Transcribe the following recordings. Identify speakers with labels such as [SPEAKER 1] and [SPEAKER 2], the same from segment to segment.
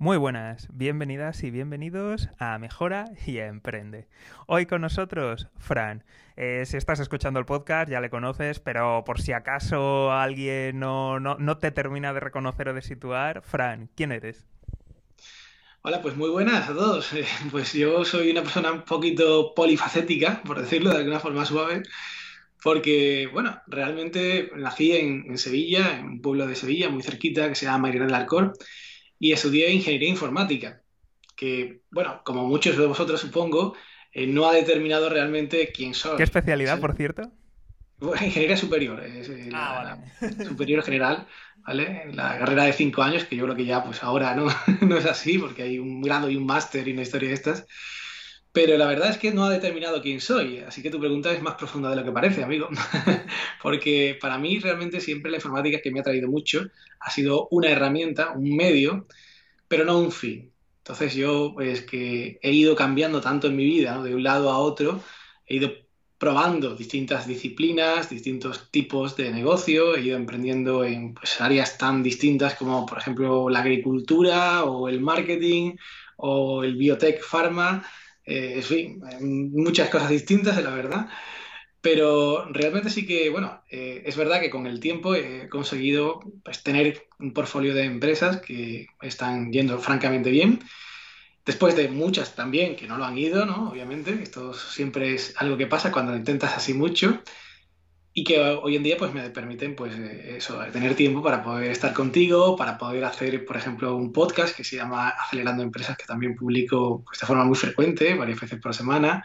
[SPEAKER 1] Muy buenas, bienvenidas y bienvenidos a Mejora y Emprende. Hoy con nosotros, Fran. Eh, si estás escuchando el podcast ya le conoces, pero por si acaso alguien no, no, te termina de reconocer o de situar, Fran, ¿quién eres?
[SPEAKER 2] Hola, pues muy buenas a todos. Pues yo soy una persona un poquito polifacética, por decirlo de alguna forma suave, porque, bueno, realmente nací en, Sevilla, en un pueblo de Sevilla muy cerquita que se llama Mairena del Alcor y estudié ingeniería informática, que, bueno, como muchos de vosotros supongo, eh, no ha determinado realmente quién soy.
[SPEAKER 1] ¿Qué especialidad, por cierto?
[SPEAKER 2] ingeniería superior, es eh, ah, la, superior general, ¿vale? La carrera de cinco años, que yo creo que ya pues ahora no, no es así, porque hay un grado y un máster y una historia de estas. Pero la verdad es que no ha determinado quién soy, así que tu pregunta es más profunda de lo que parece, amigo. Porque para mí realmente siempre la informática que me ha traído mucho ha sido una herramienta, un medio, pero no un fin. Entonces yo, pues que he ido cambiando tanto en mi vida, de un lado a otro, he ido probando distintas disciplinas, distintos tipos de negocio, he ido emprendiendo en pues, áreas tan distintas como, por ejemplo, la agricultura o el marketing o el biotech pharma en fin, muchas cosas distintas, la verdad. Pero realmente sí que, bueno, eh, es verdad que con el tiempo he conseguido pues, tener un portfolio de empresas que están yendo francamente bien. Después de muchas también que no lo han ido, ¿no? Obviamente, esto siempre es algo que pasa cuando intentas así mucho y que hoy en día pues me permiten pues eh, tener tiempo para poder estar contigo, para poder hacer, por ejemplo, un podcast que se llama Acelerando Empresas, que también publico pues, de forma muy frecuente, varias veces por semana.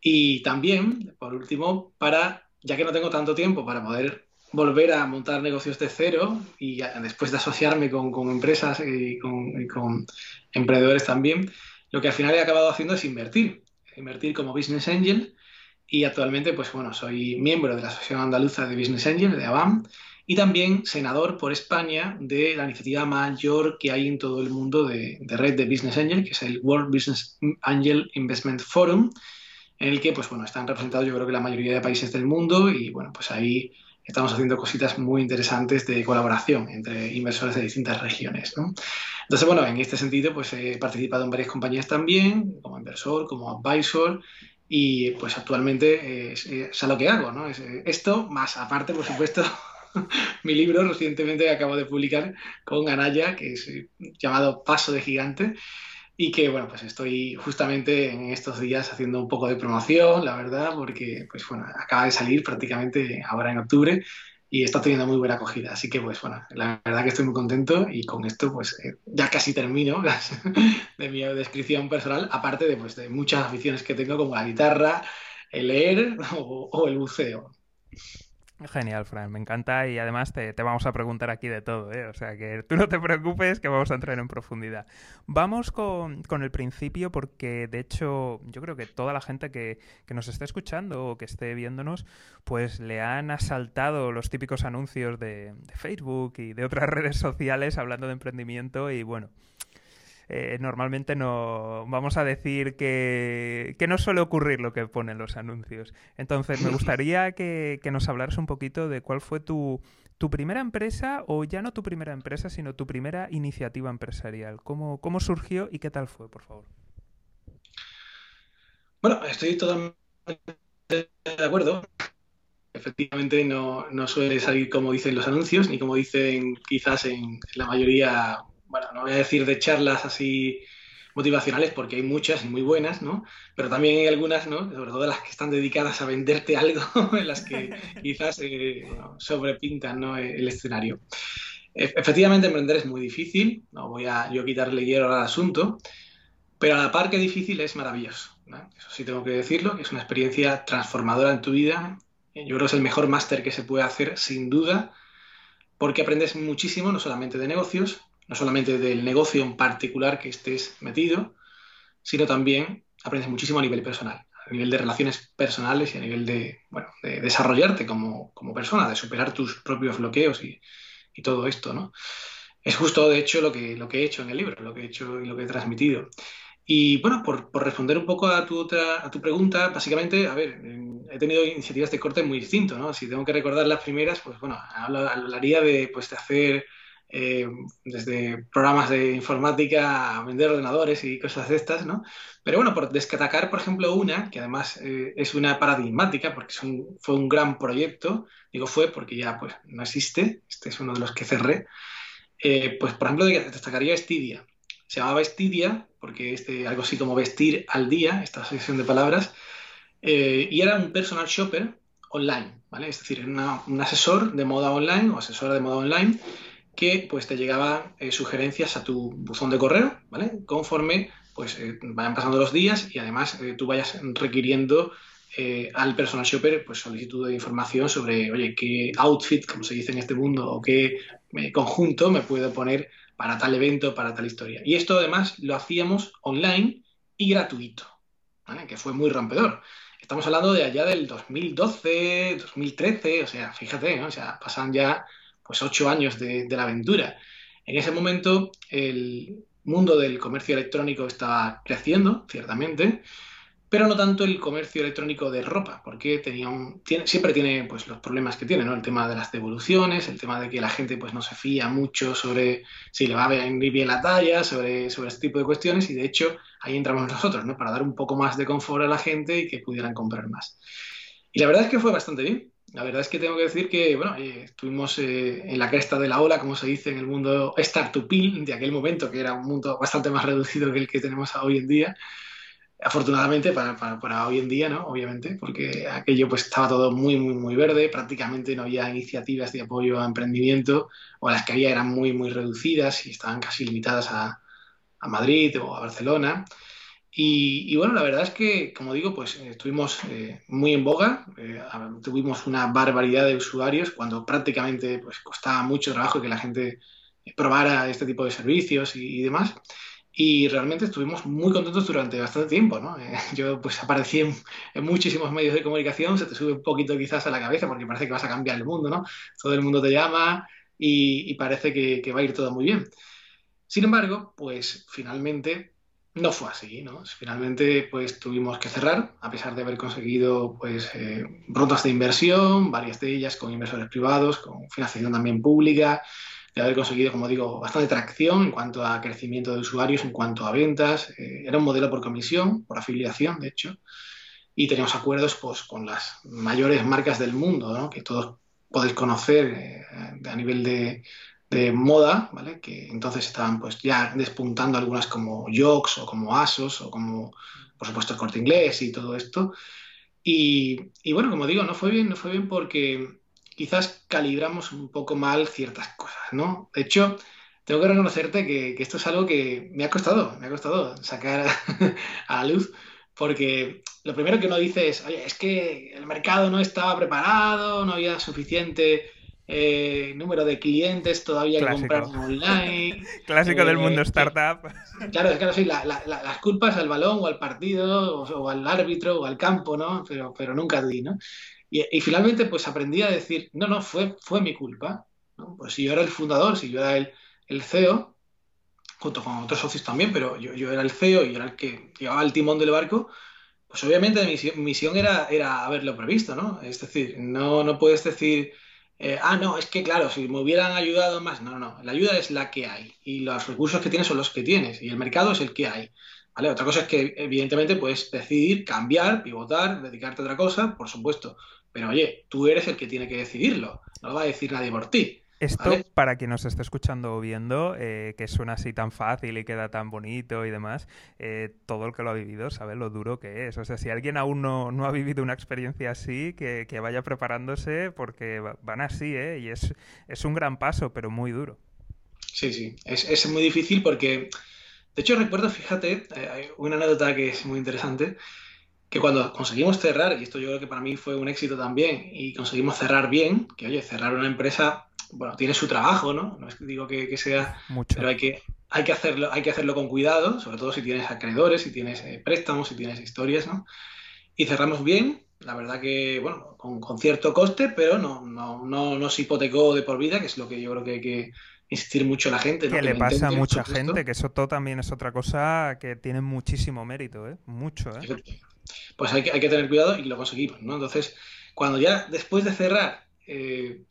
[SPEAKER 2] Y también, por último, para, ya que no tengo tanto tiempo para poder volver a montar negocios de cero y después de asociarme con, con empresas y con, y con emprendedores también, lo que al final he acabado haciendo es invertir, invertir como business angel y actualmente, pues bueno, soy miembro de la Asociación Andaluza de Business Angel, de ABAM, y también senador por España de la iniciativa mayor que hay en todo el mundo de, red de Business Angel, que es el World Business Angel Investment Forum, en el que, pues bueno, están representados yo creo que la mayoría de países del mundo y bueno, pues ahí estamos haciendo cositas muy interesantes de colaboración entre inversores de distintas regiones, ¿no? Entonces, bueno, en este sentido, pues he participado en varias compañías también, como inversor, como advisor, y pues actualmente es, a lo que hago, ¿no? Es, esto, más aparte, por supuesto, mi libro recientemente acabo de publicar con Anaya, que es eh, llamado Paso de Gigante, y que, bueno, pues estoy justamente en estos días haciendo un poco de promoción, la verdad, porque, pues bueno, acaba de salir prácticamente ahora en octubre y está teniendo muy buena acogida. Así que, pues bueno, la verdad que estoy muy contento y con esto, pues eh, ya casi termino de mi descripción personal, aparte de, pues, de muchas aficiones que tengo como la guitarra, el leer o el buceo.
[SPEAKER 1] Genial, Fran, me encanta y además te, vamos a preguntar aquí de todo, ¿eh? o sea que tú no te preocupes que vamos a entrar en profundidad. Vamos con, el principio porque de hecho yo creo que toda la gente que, nos esté escuchando o que esté viéndonos pues le han asaltado los típicos anuncios de, de Facebook y de otras redes sociales hablando de emprendimiento y bueno, eh, normalmente no vamos a decir que, no suele ocurrir lo que ponen los anuncios. Entonces, me gustaría que, nos hablaras un poquito de cuál fue tu, tu, primera empresa, o ya no tu primera empresa, sino tu primera iniciativa empresarial. ¿Cómo, cómo surgió y qué tal fue, por favor?
[SPEAKER 2] Bueno, estoy totalmente de acuerdo. Efectivamente, no, no, suele salir como dicen los anuncios, ni como dicen quizás en la mayoría bueno, no voy a decir de charlas así motivacionales porque hay muchas y muy buenas, ¿no? Pero también hay algunas, ¿no? Sobre todo las que están dedicadas a venderte algo, en las que quizás eh, sobrepintan ¿no? el escenario. E, efectivamente, emprender es muy difícil, no voy a yo quitarle hierro al asunto, pero a la par que difícil es maravilloso. Eso sí tengo que decirlo, que es una experiencia transformadora en tu vida. Yo creo que es el mejor máster que se puede hacer, sin duda, porque aprendes muchísimo, no solamente de negocios, no solamente del negocio en particular que estés metido, sino también aprendes muchísimo a nivel personal, a nivel de relaciones personales y a nivel de, bueno, de desarrollarte como, persona, de superar tus propios bloqueos y, todo esto, ¿no? Es justo, de hecho, lo que, lo que he hecho en el libro, lo que he hecho y lo que he transmitido. Y bueno, por, responder un poco a tu, otra, a tu pregunta, básicamente, a ver, he tenido iniciativas de corte muy distinto, ¿no? Si tengo que recordar las primeras, pues bueno, hablaría de, pues, de hacer eh, desde programas de informática a vender ordenadores y cosas de estas, ¿no? Pero bueno, por destacar, por ejemplo, una, que además eh, es una paradigmática, porque fue un gran proyecto, digo fue porque ya pues no existe, este es uno de los que cerré, eh, pues por ejemplo destacaría Estidia. Se llamaba Estidia porque este, algo así como vestir al día, esta asociación de palabras, y era un personal shopper online, ¿vale? Es decir, un asesor de moda online o asesora de moda online que pues te llegaban eh, sugerencias a tu buzón de correo, ¿vale? Conforme pues eh, vayan pasando los días y además eh, tú vayas requiriendo al personal shopper pues solicitud de información sobre, oye, qué outfit, como se dice en este mundo, o qué conjunto me puedo poner para tal evento, para tal historia. Y esto además lo hacíamos online y gratuito, ¿vale? Que fue muy rompedor. Estamos hablando de allá del 2012, 2013, o sea, fíjate. O sea, pasan ya pues ocho años de, la aventura. En ese momento el mundo del comercio electrónico estaba creciendo, ciertamente, pero no tanto el comercio electrónico de ropa, porque tenía un, siempre tiene pues, los problemas que tiene, ¿no? El tema de las devoluciones, el tema de que la gente pues, no se fía mucho sobre si le va a venir bien la talla, sobre, sobre este tipo de cuestiones, y de hecho ahí entramos nosotros, ¿no? Para dar un poco más de confort a la gente y que pudieran comprar más. Y la verdad es que fue bastante bien. La verdad es que tengo que decir que, bueno, eh, estuvimos eh, en la cresta de la ola, como se dice en el mundo startupil de aquel momento, que era un mundo bastante más reducido que el que tenemos hoy en día. Afortunadamente para, para, hoy en día, ¿no? Obviamente, porque aquello pues estaba todo muy, muy, muy verde, prácticamente no había iniciativas de apoyo a emprendimiento, o las que había eran muy, muy reducidas y estaban casi limitadas a, a Madrid o a Barcelona. Y, bueno, la verdad es que, como digo, pues eh, estuvimos eh, muy en boga, eh, tuvimos una barbaridad de usuarios cuando prácticamente pues, costaba mucho trabajo que la gente probara este tipo de servicios y, demás. Y realmente estuvimos muy contentos durante bastante tiempo, ¿no? yo pues aparecí en, muchísimos medios de comunicación, se te sube un poquito quizás a la cabeza porque parece que vas a cambiar el mundo, ¿no? Todo el mundo te llama y, parece que, que va a ir todo muy bien. Sin embargo, pues finalmente no fue así, ¿no? Finalmente, pues tuvimos que cerrar, a pesar de haber conseguido, pues, eh, de inversión, varias de ellas con inversores privados, con financiación también pública, de haber conseguido, como digo, bastante tracción en cuanto a crecimiento de usuarios, en cuanto a ventas. Eh, era un modelo por comisión, por afiliación, de hecho, y teníamos acuerdos, pues, con las mayores marcas del mundo, ¿no? Que todos podéis conocer eh, a nivel de, de moda, ¿vale? Que entonces estaban pues ya despuntando algunas como Yox o como Asos o como, por supuesto, el Corte Inglés y todo esto. Y, bueno, como digo, no fue bien, no fue bien porque quizás calibramos un poco mal ciertas cosas, ¿no? De hecho, tengo que reconocerte que, esto es algo que me ha costado, me ha costado sacar a, la luz, porque lo primero que uno dice es, oye, es que el mercado no estaba preparado, no había suficiente eh, número de clientes todavía que comprar online.
[SPEAKER 1] Clásico del mundo eh, startup.
[SPEAKER 2] claro, es que no sé, las culpas al balón o al partido o, al árbitro o al campo, ¿no? Pero, pero nunca di, ¿no? Y, finalmente pues aprendí a decir, no, no, fue, fue mi culpa. Pues si yo era el fundador, si yo era el, el CEO, junto con otros socios también, pero yo, yo, era el CEO y era el que llevaba el timón del barco, pues obviamente mi misión, era, era haberlo previsto, ¿no? Es decir, no, no puedes decir eh, ah, no, es que claro, si me hubieran ayudado más, no, no, la ayuda es la que hay y los recursos que tienes son los que tienes y el mercado es el que hay. ¿vale? Otra cosa es que evidentemente puedes decidir cambiar, pivotar, dedicarte a otra cosa, por supuesto, pero oye, tú eres el que tiene que decidirlo, no lo va a decir nadie por ti.
[SPEAKER 1] Esto, para quien nos esté escuchando o viendo, eh, que suena así tan fácil y queda tan bonito y demás, eh, todo el que lo ha vivido sabe lo duro que es. O sea, si alguien aún no, no ha vivido una experiencia así, que, que, vaya preparándose porque van así, ¿eh? Y es, es un gran paso, pero muy duro.
[SPEAKER 2] Sí, sí, es, es muy difícil porque, de hecho recuerdo, fíjate, eh, hay una anécdota que es muy interesante, que cuando conseguimos cerrar, y esto yo creo que para mí fue un éxito también, y conseguimos cerrar bien, que oye, cerrar una empresa bueno, tiene su trabajo, ¿no? No es que digo que, sea, Mucho. pero hay que, hay, que hacerlo, hay que hacerlo con cuidado, sobre todo si tienes acreedores, si tienes eh, préstamos, si tienes historias, ¿no? Y cerramos bien, la verdad que, bueno, con, cierto coste, pero no, no, no nos hipotecó de por vida, que es lo que yo creo que hay que insistir mucho a la gente.
[SPEAKER 1] Que, le pasa a mucha gente, que eso todo también es otra cosa que tiene muchísimo mérito, ¿eh? Mucho, ¿eh?
[SPEAKER 2] Pues hay que, hay que tener cuidado y lo conseguimos, ¿no? Entonces, cuando ya después de cerrar... Eh,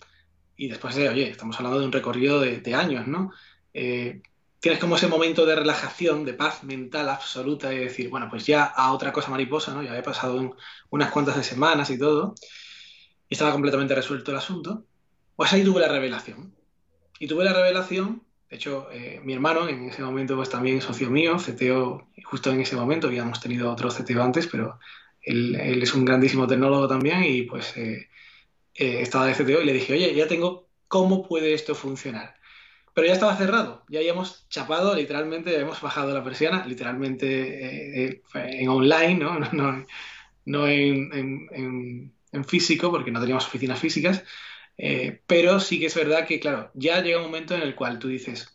[SPEAKER 2] y después de, oye, estamos hablando de un recorrido de, años, ¿no? Eh, tienes como ese momento de relajación, de paz mental absoluta y decir, bueno, pues ya a otra cosa mariposa, ¿no? Ya he pasado unas cuantas de semanas y todo, y estaba completamente resuelto el asunto. Pues ahí tuve la revelación. Y tuve la revelación, de hecho, eh, mi hermano, en ese momento, pues también socio mío, CTO, justo en ese momento, habíamos tenido otro CTO antes, pero él, es un grandísimo tecnólogo también y pues eh, eh, estaba de CTO y le dije, oye, ya tengo cómo puede esto funcionar. Pero ya estaba cerrado, ya habíamos chapado, literalmente, habíamos bajado la persiana, literalmente en online, ¿no? no, no en, en, físico, porque no teníamos oficinas físicas, pero sí que es verdad que, claro, ya llega un momento en el cual tú dices,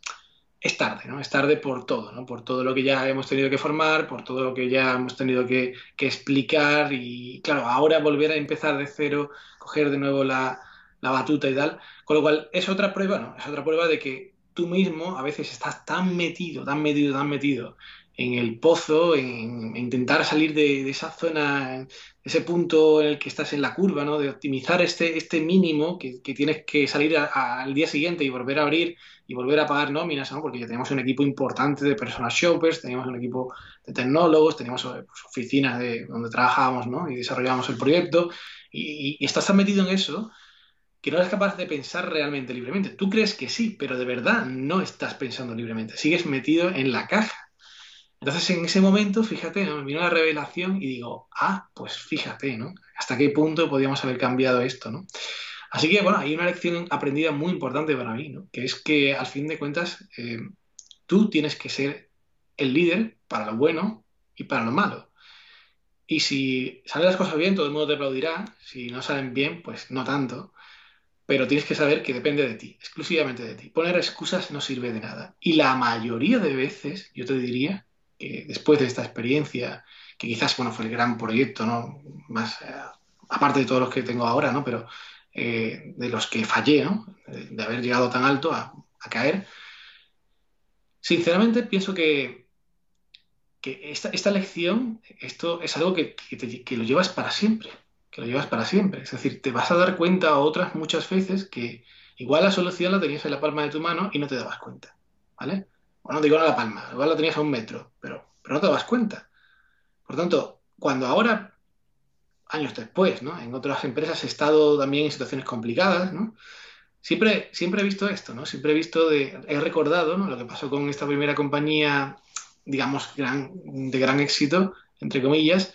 [SPEAKER 2] es tarde, ¿no? Es tarde por todo, ¿no? Por todo lo que ya hemos tenido que formar, por todo lo que ya hemos tenido que, explicar y, claro, ahora volver a empezar de cero, coger de nuevo la, batuta y tal. Con lo cual, es otra prueba, ¿no? Es otra prueba de que tú mismo a veces estás tan metido, tan metido, tan metido en el pozo, en, intentar salir de, esa zona, ese punto en el que estás en la curva, ¿no? De optimizar este, este mínimo que, tienes que salir al día siguiente y volver a abrir y volver a pagar nóminas, ¿no? porque ya tenemos un equipo importante de personal shoppers, teníamos un equipo de tecnólogos, teníamos eh, pues, oficinas de donde trabajábamos ¿no? y desarrollábamos el proyecto, y, estás tan metido en eso que no eres capaz de pensar realmente libremente. Tú crees que sí, pero de verdad no estás pensando libremente, sigues metido en la caja. Entonces en ese momento, fíjate, me vino la revelación y digo, ah, pues fíjate, ¿no? ¿Hasta qué punto podíamos haber cambiado esto, ¿no? Así que, bueno, hay una lección aprendida muy importante para mí, ¿no? que es que al fin de cuentas eh, tú tienes que ser el líder para lo bueno y para lo malo. Y si salen las cosas bien, todo el mundo te aplaudirá. Si no salen bien, pues no tanto. Pero tienes que saber que depende de ti, exclusivamente de ti. Poner excusas no sirve de nada. Y la mayoría de veces, yo te diría después de esta experiencia, que quizás bueno, fue el gran proyecto, ¿no? Más, eh, aparte de todos los que tengo ahora, ¿no? Pero eh, de los que fallé, ¿no? de, haber llegado tan alto a, caer. Sinceramente, pienso que, que esta, lección, esto es algo que, que, lo llevas para siempre, que lo llevas para siempre. Es decir, te vas a dar cuenta otras muchas veces que igual la solución la tenías en la palma de tu mano y no te dabas cuenta, ¿vale? Bueno, digo en la palma, igual la tenías a un metro, pero, pero no te dabas cuenta. Por tanto, cuando ahora años después, ¿no? En otras empresas he estado también en situaciones complicadas, ¿no? Siempre, siempre he visto esto, ¿no? Siempre he visto, de, he recordado, ¿no? Lo que pasó con esta primera compañía, digamos, de gran éxito, entre comillas,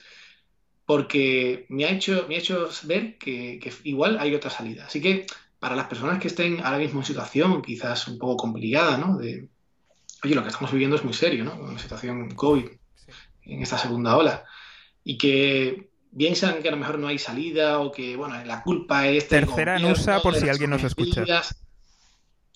[SPEAKER 2] porque me ha hecho, me ha hecho ver que, igual hay otra salida. Así que para las personas que estén ahora mismo en situación quizás un poco complicada, ¿no? De, oye, lo que estamos viviendo es muy serio, ¿no? Una situación COVID en esta segunda ola. Y que piensan que a lo mejor no hay salida o que, bueno, la culpa es...
[SPEAKER 1] Tercera en USA por si alguien nos escucha.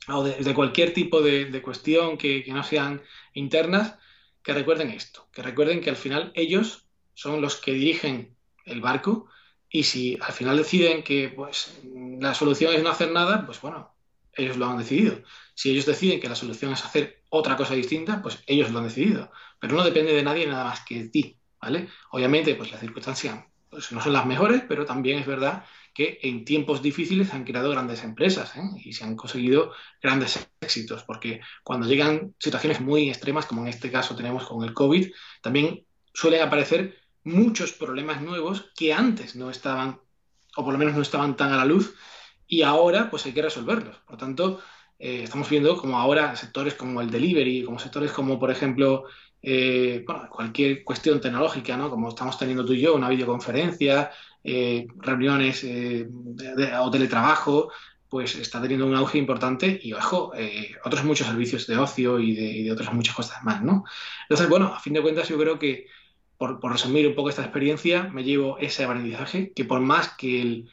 [SPEAKER 2] O de, cualquier tipo de, cuestión que, no sean internas, que recuerden esto, que recuerden que al final ellos son los que dirigen el barco y si al final deciden que pues la solución es no hacer nada, pues bueno, ellos lo han decidido. Si ellos deciden que la solución es hacer otra cosa distinta, pues ellos lo han decidido. Pero no depende de nadie nada más que de ti. ¿vale? Obviamente, pues las circunstancias pues, no son las mejores, pero también es verdad que en tiempos difíciles han creado grandes empresas ¿eh? y se han conseguido grandes éxitos, porque cuando llegan situaciones muy extremas, como en este caso tenemos con el COVID, también suelen aparecer muchos problemas nuevos que antes no estaban, o por lo menos no estaban tan a la luz, y ahora pues hay que resolverlos. Por tanto, eh, estamos viendo como ahora sectores como el delivery, como sectores como por ejemplo eh, cualquier cuestión tecnológica, ¿no? Como estamos teniendo tú y yo, una videoconferencia, eh, reuniones o teletrabajo, pues está teniendo un auge importante y, ojo, otros muchos servicios de ocio y de, otras muchas cosas más, ¿no? Entonces, bueno, a fin de cuentas yo creo que, por, resumir un poco esta experiencia, me llevo ese aprendizaje, que por más que el,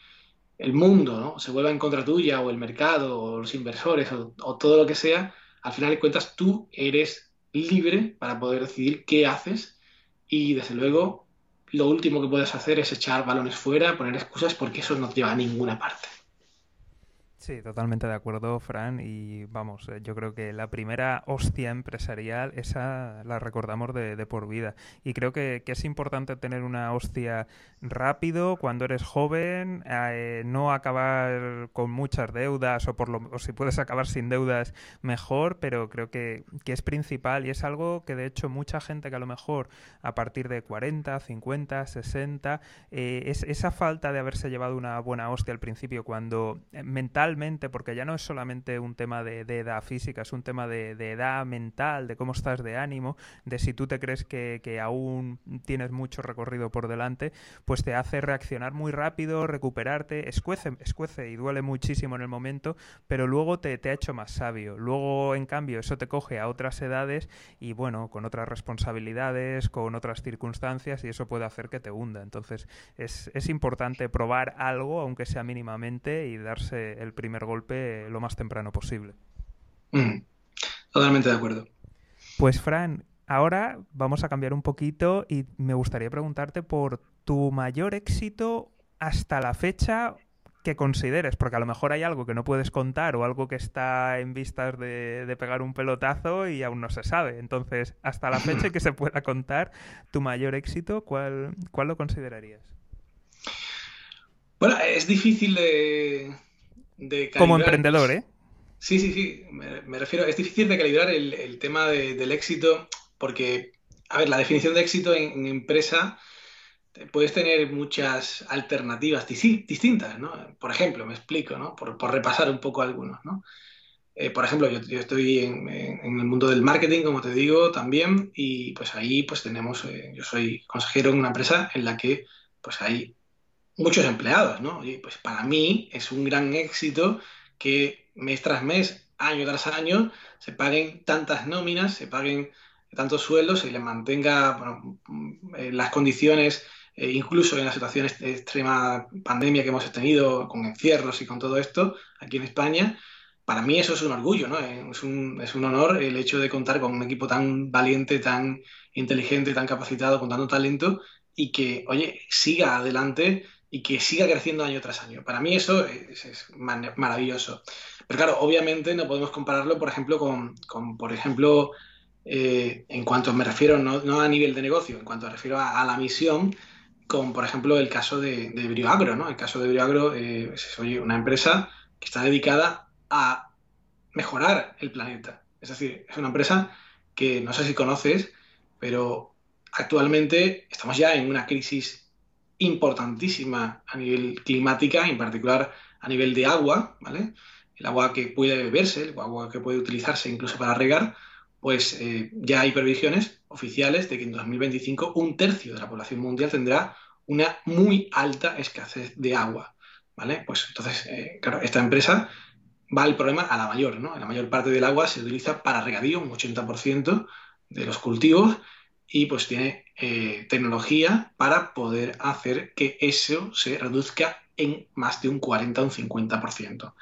[SPEAKER 2] el mundo ¿no? se vuelva en contra tuya o el mercado o los inversores o, o todo lo que sea, al final de cuentas tú eres libre para poder decidir qué haces y desde luego lo último que puedes hacer es echar balones fuera, poner excusas porque eso no te lleva a ninguna parte.
[SPEAKER 1] Sí, totalmente de acuerdo, Fran. Y vamos, eh, yo creo que la primera hostia empresarial, esa la recordamos de, por vida. Y creo que, es importante tener una hostia rápido cuando eres joven, eh, no acabar con muchas deudas o, por lo, o si puedes acabar sin deudas, mejor, pero creo que, es principal y es algo que de hecho mucha gente que a lo mejor a partir de 40, 50, 60, es esa falta de haberse llevado una buena hostia al principio cuando eh, mental porque ya no es solamente un tema de, edad física, es un tema de, edad mental, de cómo estás de ánimo, de si tú te crees que, aún tienes mucho recorrido por delante, pues te hace reaccionar muy rápido, recuperarte, escuece, escuece y duele muchísimo en el momento, pero luego te, te ha hecho más sabio. Luego, en cambio, eso te coge a otras edades y bueno, con otras responsabilidades, con otras circunstancias y eso puede hacer que te hunda. Entonces, es, es importante probar algo, aunque sea mínimamente, y darse el primer golpe lo más temprano posible.
[SPEAKER 2] Mm, totalmente de acuerdo.
[SPEAKER 1] Pues Fran, ahora vamos a cambiar un poquito y me gustaría preguntarte por tu mayor éxito hasta la fecha que consideres, porque a lo mejor hay algo que no puedes contar o algo que está en vistas de, pegar un pelotazo y aún no se sabe. Entonces, hasta la fecha que se pueda contar tu mayor éxito, ¿cuál, cuál lo considerarías?
[SPEAKER 2] Bueno, es difícil de,
[SPEAKER 1] como emprendedor, ¿eh?
[SPEAKER 2] Sí, sí, sí. Me, refiero, es difícil de calibrar el, tema del éxito porque, a ver, la definición de éxito en, empresa puedes tener muchas alternativas distintas, ¿no? Por ejemplo, me explico, ¿no? Por, repasar un poco algunos, ¿no? Eh, por ejemplo, yo, estoy en, el mundo del marketing, como te digo, también, y pues ahí pues tenemos, eh, yo soy consejero en una empresa en la que pues hay muchos empleados, ¿no? Y pues para mí es un gran éxito que mes tras mes, año tras año, se paguen tantas nóminas, se paguen tantos sueldos, se les mantenga eh, las condiciones, eh, incluso en la situación de extrema pandemia que hemos tenido, con encierros y con todo esto, aquí en España, para mí eso es un orgullo, ¿no? Es un, es un honor el hecho de contar con un equipo tan valiente, tan inteligente, tan capacitado, con tanto talento y que, oye, siga adelante y que siga creciendo año tras año. Para mí eso es, maravilloso. Pero claro, obviamente no podemos compararlo, por ejemplo, con, por ejemplo, eh, en cuanto me refiero, no, a nivel de negocio, en cuanto me refiero a, la misión, con, por ejemplo, el caso de, de Brioagro, ¿no? El caso de Brioagro eh, es una empresa que está dedicada a mejorar el planeta. Es decir, es una empresa que no sé si conoces, pero actualmente estamos ya en una crisis importantísima a nivel climática, en particular a nivel de agua, ¿vale? El agua que puede beberse, el agua que puede utilizarse incluso para regar, pues eh, ya hay previsiones oficiales de que en 2025 un tercio de la población mundial tendrá una muy alta escasez de agua, ¿vale? Pues entonces, eh, claro, esta empresa va al problema a la mayor, ¿no? La mayor parte del agua se utiliza para regadío, un 80% de los cultivos, y pues tiene eh, tecnología para poder hacer que eso se reduzca en más de un 40 o un 50%.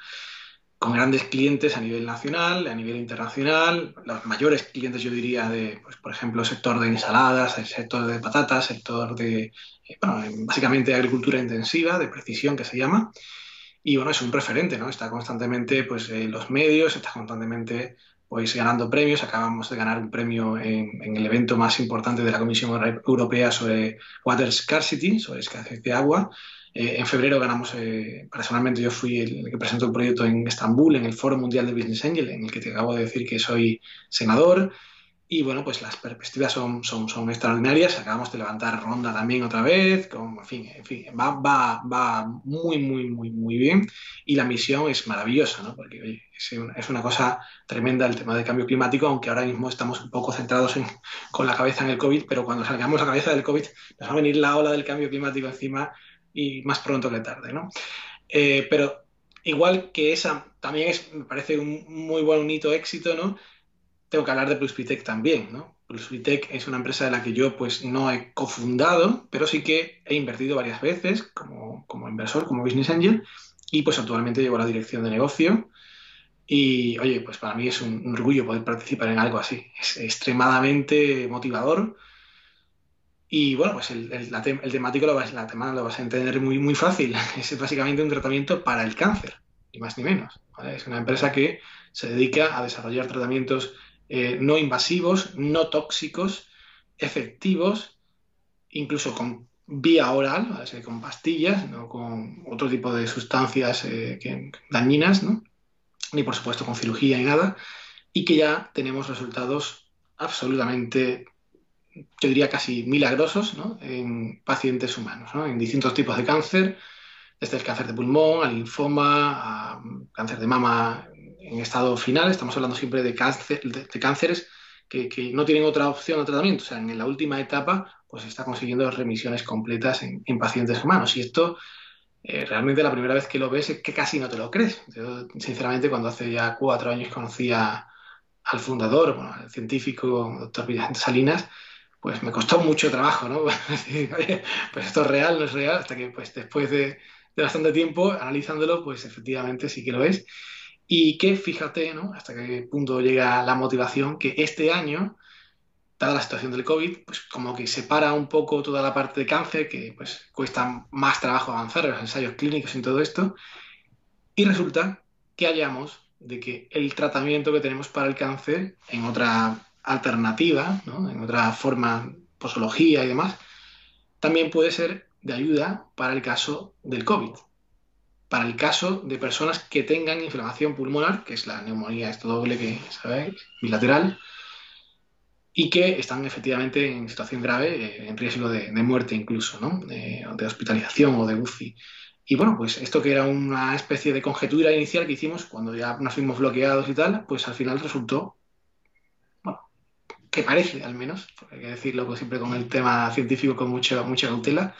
[SPEAKER 2] Con grandes clientes a nivel nacional, a nivel internacional, los mayores clientes yo diría de, pues, por ejemplo, el sector de ensaladas, el sector de patatas, sector de, eh, bueno, básicamente agricultura intensiva, de precisión que se llama. Y bueno, es un referente, ¿no? Está constantemente pues, en los medios, está constantemente pues ganando premios. Acabamos de ganar un premio en, el evento más importante de la Comisión Europea sobre Water Scarcity, sobre escasez de agua. Eh, en febrero ganamos, eh, personalmente yo fui el que presentó el proyecto en Estambul, en el Foro Mundial de Business Angel, en el que te acabo de decir que soy senador. Y bueno, pues las perspectivas son, son, son extraordinarias. Acabamos de levantar ronda también otra vez. Con, en fin, en fin va, va, va, muy, muy, muy, muy bien. Y la misión es maravillosa, ¿no? Porque oye, es, es, una cosa tremenda el tema del cambio climático, aunque ahora mismo estamos un poco centrados en, con la cabeza en el COVID, pero cuando salgamos la cabeza del COVID nos va a venir la ola del cambio climático encima y más pronto que tarde, ¿no? Eh, pero igual que esa, también es, me parece un muy buen hito éxito, ¿no? Tengo que hablar de Pluspitec también, ¿no? Pluspitec es una empresa de la que yo pues no he cofundado, pero sí que he invertido varias veces como, inversor, como business angel, y pues actualmente llevo la dirección de negocio. Y oye, pues para mí es un, orgullo poder participar en algo así. Es extremadamente motivador. Y bueno, pues el, temático lo vas, la tema lo vas a entender muy, muy fácil. Es básicamente un tratamiento para el cáncer. ni más ni menos. Es una empresa que se dedica a desarrollar tratamientos eh, no invasivos, no tóxicos, efectivos, incluso con vía oral, con pastillas, no con otro tipo de sustancias eh, dañinas, ni por supuesto con cirugía ni nada, y que ya tenemos resultados absolutamente, yo diría casi milagrosos, en pacientes humanos, en distintos tipos de cáncer, desde el cáncer de pulmón, al linfoma, cáncer de mama en estado final, estamos hablando siempre de, cáncer, de, cánceres que, no tienen otra opción de tratamiento. O sea, en la última etapa, pues está consiguiendo remisiones completas en, pacientes humanos. Y esto, eh, realmente la primera vez que lo ves es que casi no te lo crees. Yo, sinceramente, cuando hace ya cuatro años conocí al fundador, bueno, al científico, doctor Vicente Salinas, pues me costó mucho trabajo, ¿no? pues esto es real, no es real, hasta que pues después de, de bastante tiempo analizándolo, pues efectivamente sí que lo es. Y que fíjate, ¿no? Hasta qué punto llega la motivación, que este año, dada la situación del COVID, pues como que separa un poco toda la parte de cáncer, que pues cuesta más trabajo avanzar, los ensayos clínicos y todo esto, y resulta que hallamos de que el tratamiento que tenemos para el cáncer en otra alternativa, ¿no? en otra forma, posología y demás, también puede ser de ayuda para el caso del COVID para el caso de personas que tengan inflamación pulmonar, que es la neumonía esto doble que sabéis, bilateral, y que están efectivamente en situación grave, eh, en riesgo de, muerte incluso, ¿no? de, hospitalización o de UCI. Y bueno, pues esto que era una especie de conjetura inicial que hicimos cuando ya nos fuimos bloqueados y tal, pues al final resultó, bueno, que parece al menos, porque hay que decirlo pues siempre con el tema científico con mucha, mucha cautela,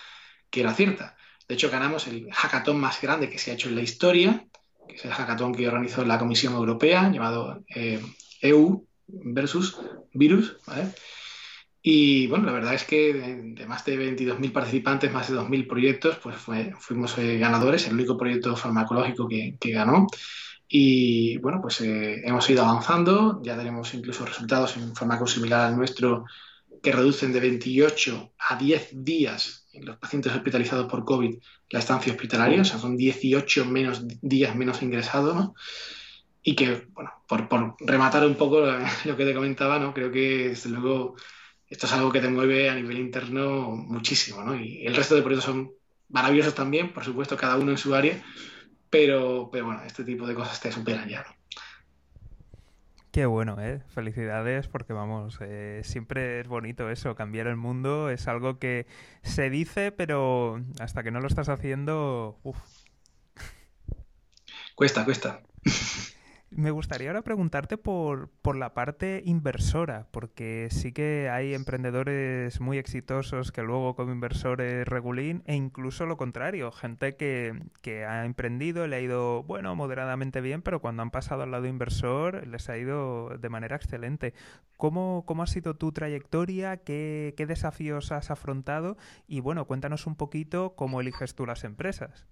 [SPEAKER 2] que era cierta. De hecho, ganamos el hackathon más grande que se ha hecho en la historia, que es el hackathon que organizó la Comisión Europea, llamado EU eh, e versus Virus. Y bueno, la verdad es que de, más de 22.000 participantes, más de 2.000 proyectos, pues fuimos eh, ganadores, el único proyecto farmacológico que, ganó. Y bueno, pues eh, hemos ido avanzando, ya tenemos incluso resultados en un fármaco similar al nuestro que reducen de 28 a 10 días los pacientes hospitalizados por COVID la estancia hospitalaria, o sea, son 18 menos, días menos ingresados, ¿no? Y que, bueno, por, rematar un poco lo que te comentaba, ¿no? Creo que, desde luego, esto es algo que te mueve a nivel interno muchísimo, ¿no? Y el resto de proyectos son maravillosos también, por supuesto, cada uno en su área, pero, pero bueno, este tipo de cosas te superan ya, ¿no?
[SPEAKER 1] Qué bueno, ¿eh? Felicidades porque vamos, eh, siempre es bonito eso, cambiar el mundo es algo que se dice, pero hasta que no lo estás haciendo, uff.
[SPEAKER 2] Cuesta, cuesta.
[SPEAKER 1] Me gustaría ahora preguntarte por, por, la parte inversora, porque sí que hay emprendedores muy exitosos que luego como inversores regulín e incluso lo contrario, gente que, que, ha emprendido, le ha ido, bueno, moderadamente bien, pero cuando han pasado al lado inversor les ha ido de manera excelente. ¿Cómo, cómo ha sido tu trayectoria? ¿Qué, ¿Qué, desafíos has afrontado? Y bueno, cuéntanos un poquito cómo eliges tú las empresas.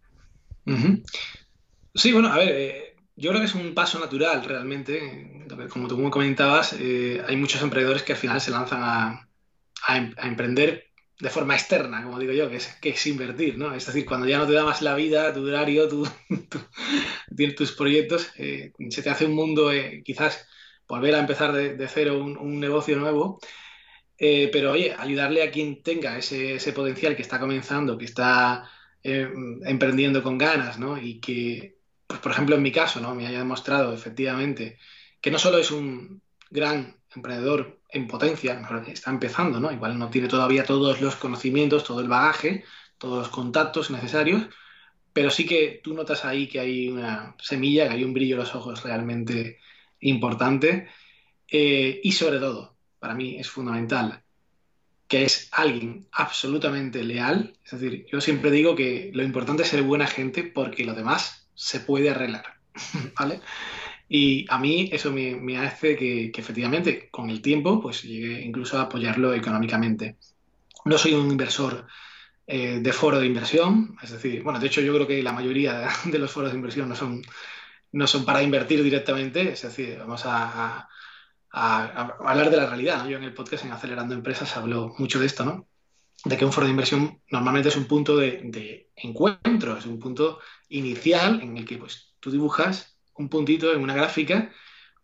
[SPEAKER 2] Sí, bueno, a ver... Eh, yo creo que es un paso natural realmente. Como tú comentabas, eh, hay muchos emprendedores que al final se lanzan a, em, emprender de forma externa, como digo yo, que es, que es invertir, ¿no? Es decir, cuando ya no te da más la vida, tu horario, tu, tus proyectos, eh, se te hace un mundo, eh, quizás volver a empezar de, cero un, negocio nuevo, pero oye, ayudarle a quien tenga ese, ese potencial que está comenzando, que está emprendiendo con ganas, ¿no? Y que pues por ejemplo en mi caso, ¿no? me haya demostrado efectivamente que no solo es un gran emprendedor en potencia, está empezando, ¿no? Igual no tiene todavía todos los conocimientos, todo el bagaje, todos los contactos necesarios, pero sí que tú notas ahí que hay una semilla, que hay un brillo en los ojos realmente importante eh, y sobre todo, para mí es fundamental, que es alguien absolutamente leal. Es decir, yo siempre digo que lo importante es ser buena gente porque lo demás se puede arreglar, ¿vale? Y a mí eso me, hace que, efectivamente con el tiempo pues llegue incluso a apoyarlo económicamente. No soy un inversor eh, de foro de inversión, es decir, bueno, de hecho yo creo que la mayoría de los foros de inversión no son, no son para invertir directamente, es decir, vamos a, hablar de la realidad. Yo en el podcast en Acelerando Empresas hablo mucho de esto, ¿no? De que un foro de inversión normalmente es un punto de, encuentro, es un punto inicial en el que pues, tú dibujas un puntito en una gráfica,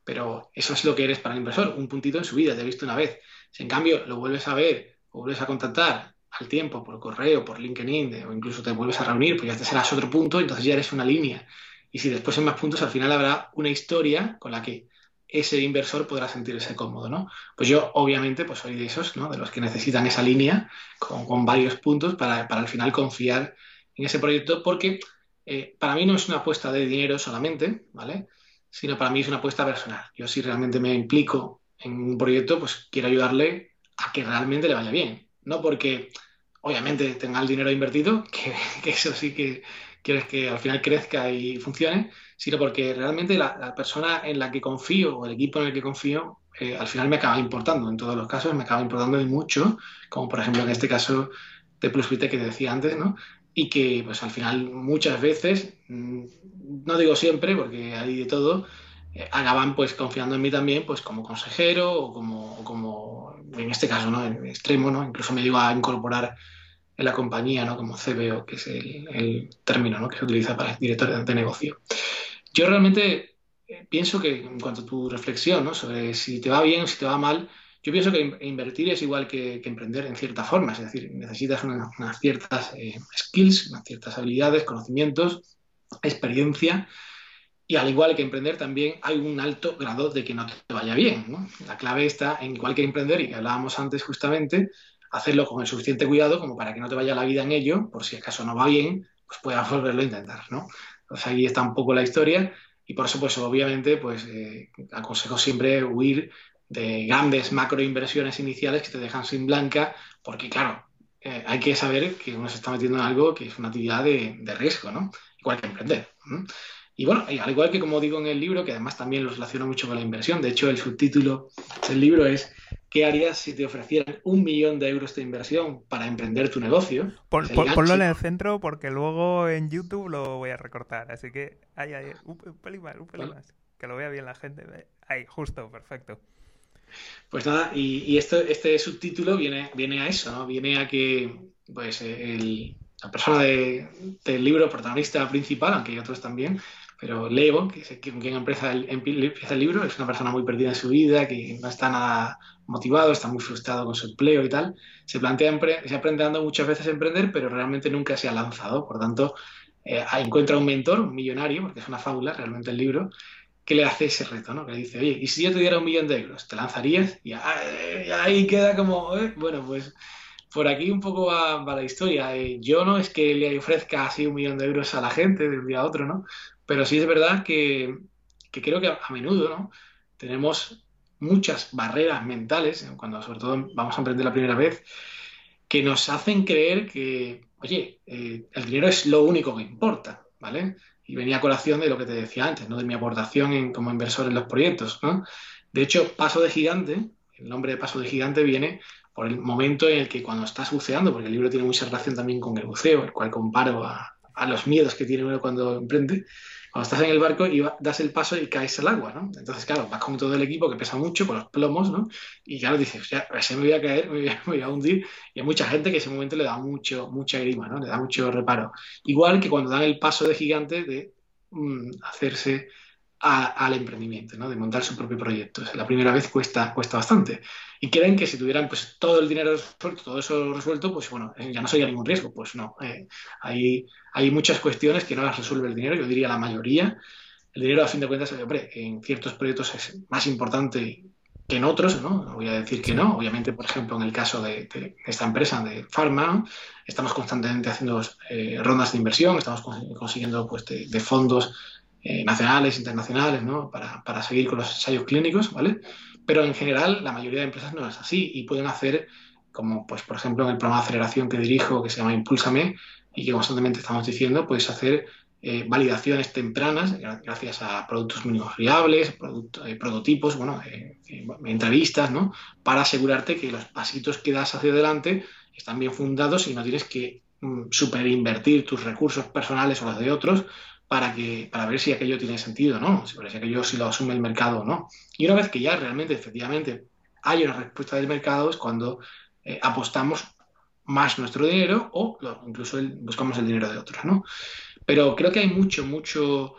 [SPEAKER 2] pero eso es lo que eres para el inversor, un puntito en su vida, te he visto una vez. Si en cambio lo vuelves a ver o vuelves a contactar al tiempo por correo, por LinkedIn, o incluso te vuelves a reunir, pues ya te serás otro punto, entonces ya eres una línea. Y si después hay más puntos, al final habrá una historia con la que ese inversor podrá sentirse cómodo, ¿no? Pues yo, obviamente, pues soy de esos, ¿no? De los que necesitan esa línea con, varios puntos para, para, al final confiar en ese proyecto, porque eh, para mí no es una apuesta de dinero solamente, ¿vale? Sino para mí es una apuesta personal. Yo si realmente me implico en un proyecto, pues quiero ayudarle a que realmente le vaya bien. No porque, obviamente, tenga el dinero invertido, que, que eso sí que quieres que al final crezca y funcione, sino porque realmente la, persona en la que confío o el equipo en el que confío eh, al final me acaba importando. En todos los casos me acaba importando mucho, como por ejemplo en este caso de PlusVite que te decía antes, ¿no? Y que pues al final muchas veces, mm, no digo siempre porque hay de todo, eh, acaban pues confiando en mí también pues como consejero o como, como en este caso, ¿no? En extremo, ¿no? Incluso me digo a incorporar en la compañía, ¿no? Como CBO, que es el, término ¿no? que se utiliza para el director de, negocio. Yo realmente eh, pienso que en cuanto a tu reflexión ¿no? sobre si te va bien o si te va mal, yo pienso que invertir es igual que, emprender en cierta forma, es decir, necesitas unas, ciertas eh, skills, unas ciertas habilidades, conocimientos, experiencia, y al igual que emprender también hay un alto grado de que no te vaya bien. ¿no? La clave está en igual que emprender, y que hablábamos antes justamente, hacerlo con el suficiente cuidado como para que no te vaya la vida en ello, por si acaso no va bien, pues puedas volverlo a intentar, ¿no? Entonces ahí está un poco la historia y por eso, pues obviamente, pues eh, aconsejo siempre huir de grandes macroinversiones iniciales que te dejan sin blanca, porque claro, eh, hay que saber que uno se está metiendo en algo que es una actividad de, riesgo, ¿no? Igual que emprender. Y bueno, al igual que como digo en el libro, que además también lo relaciono mucho con la inversión, de hecho el subtítulo del libro es ¿Qué harías si te ofrecieran un millón de euros de inversión para emprender tu negocio?
[SPEAKER 1] ponlo en el centro porque luego en YouTube lo voy a recortar. Así que ahí, ahí, un, pelín más, un pelín más. Que lo vea bien la gente. Ahí, justo, perfecto.
[SPEAKER 2] Pues nada, y, esto, este subtítulo viene, viene a eso, ¿no? Viene a que pues la persona del libro, protagonista principal, aunque hay otros también, pero Leo, que es quien empieza el, empieza el libro, es una persona muy perdida en su vida, que no está nada motivado, está muy frustrado con su empleo y tal. Se plantea, se aprende dando muchas veces emprender, pero realmente nunca se ha lanzado. Por tanto, eh, encuentra un mentor, un millonario, porque es una fábula realmente el libro, que le hace ese reto, ¿no? Que le dice, oye, ¿y si yo te diera un millón de euros? ¿Te lanzarías? Y ahí queda como, eh, bueno, pues por aquí un poco va, la historia. Eh, yo no es que le ofrezca así un millón de euros a la gente de un día a otro, ¿no? Pero sí es verdad que, creo que a, menudo ¿no? tenemos muchas barreras mentales, cuando sobre todo vamos a emprender la primera vez, que nos hacen creer que, oye, eh, el dinero es lo único que importa, ¿vale? Y venía a colación de lo que te decía antes, ¿no? De mi aportación como inversor en los proyectos. De hecho, Paso de Gigante, el nombre de Paso de Gigante viene por el momento en el que cuando estás buceando, porque el libro tiene mucha relación también con el buceo, el cual comparo a, a los miedos que tiene uno cuando emprende, cuando estás en el barco y das el paso y caes al agua, ¿no? Entonces, claro, vas con todo el equipo que pesa mucho, con los plomos, ¿no? Y claro, dices, ya, ese me voy a caer, me voy a, hundir. Y hay mucha gente que ese momento le da mucho, mucha grima, ¿no? Le da mucho reparo. Igual que cuando dan el paso de gigante de mm, hacerse al emprendimiento, ¿no? De montar su propio proyecto. la primera vez cuesta, cuesta bastante. Y creen que si tuvieran pues todo el dinero resuelto, todo eso resuelto, pues bueno, eh, ya no sería ningún riesgo. Pues no. Eh, hay, hay muchas cuestiones que no las resuelve el dinero, yo diría la mayoría. El dinero, a fin de cuentas, hombre, en ciertos proyectos es más importante que en otros, ¿no? No voy a decir que no. Obviamente, por ejemplo, en el caso de, esta empresa de Pharma, estamos constantemente haciendo eh, rondas de inversión, estamos consiguiendo pues, de fondos eh, nacionales, internacionales, ¿no? Para, para, seguir con los ensayos clínicos, ¿vale? Pero en general la mayoría de empresas no es así y pueden hacer, como pues por ejemplo en el programa de aceleración que dirijo, que se llama Impúlsame, y que constantemente estamos diciendo, puedes hacer eh, validaciones tempranas gracias a productos mínimos viables, eh, prototipos, bueno, entrevistas, ¿no? Para asegurarte que los pasitos que das hacia adelante están bien fundados y no tienes que mm, superinvertir tus recursos personales o los de otros para, que, para ver si aquello tiene sentido no, si, si aquello si lo asume el mercado o no. Y una vez que ya realmente, efectivamente, hay una respuesta del mercado es cuando eh, apostamos más nuestro dinero o incluso buscamos el dinero de otros, ¿no? Pero creo que hay mucho, mucho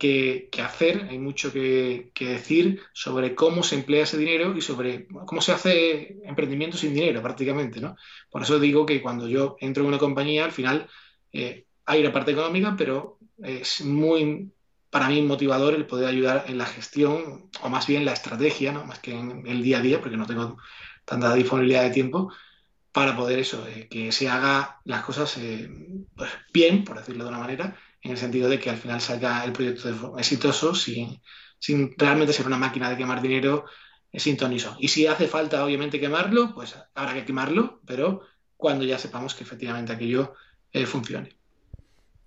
[SPEAKER 2] que, hacer, hay mucho que, decir sobre cómo se emplea ese dinero y sobre cómo se hace emprendimiento sin dinero prácticamente, ¿no? Por eso digo que cuando yo entro en una compañía, al final eh, hay una parte económica, pero es muy, para mí, motivador el poder ayudar en la gestión, o más bien la estrategia, ¿no? Más que en el día a día, porque no tengo tanta disponibilidad de tiempo, para poder eso, eh, que se haga las cosas eh, pues bien, por decirlo de una manera, en el sentido de que al final salga el proyecto exitoso sin, sin realmente ser una máquina de quemar dinero sin toniso. Y si hace falta, obviamente, quemarlo, pues habrá que quemarlo, pero cuando ya sepamos que efectivamente aquello eh, funcione.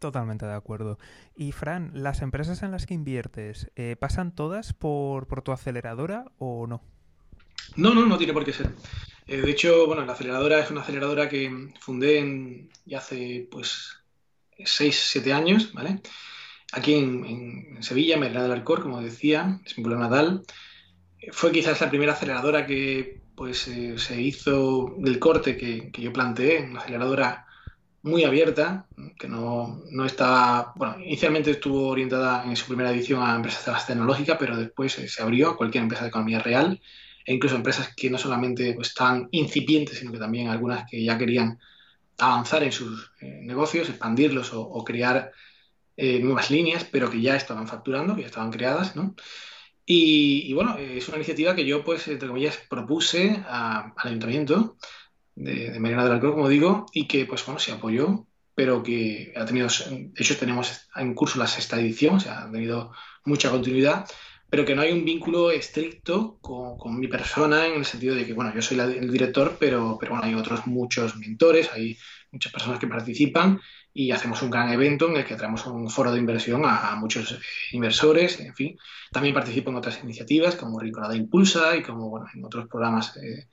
[SPEAKER 1] Totalmente de acuerdo. Y Fran, ¿las empresas en las que inviertes eh, pasan todas por, tu aceleradora o no?
[SPEAKER 2] No, no, no tiene por qué ser. Eh, de hecho, bueno, la aceleradora es una aceleradora que fundé en, ya hace pues 6, 7 años, ¿vale? Aquí en, Sevilla, en del Arcor, como decía, es mi pueblo natal. Fue quizás la primera aceleradora que pues eh, se hizo del corte que, yo planteé, una aceleradora muy abierta, que no, no estaba, bueno, inicialmente estuvo orientada en su primera edición a empresas tecnológicas, pero después se abrió a cualquier empresa de economía real e incluso empresas que no solamente pues, estaban incipientes, sino que también algunas que ya querían avanzar en sus eh, negocios, expandirlos o, crear eh, nuevas líneas, pero que ya estaban facturando, que ya estaban creadas, ¿no? Y, bueno, es una iniciativa que yo, pues, entre comillas, propuse al ayuntamiento de, de Mariana del Alcor, como digo, y que, pues, bueno, se apoyó, pero que ha tenido, de hecho, tenemos en curso la sexta edición, o sea, ha tenido mucha continuidad pero que no hay un vínculo estricto con, mi persona en el sentido de que, bueno, yo soy el director, pero, pero bueno, hay otros muchos mentores, hay muchas personas que participan y hacemos un gran evento en el que traemos un foro de inversión a, muchos inversores, en fin. También participo en otras iniciativas como Rinconada Impulsa y como, bueno, en otros programas eh,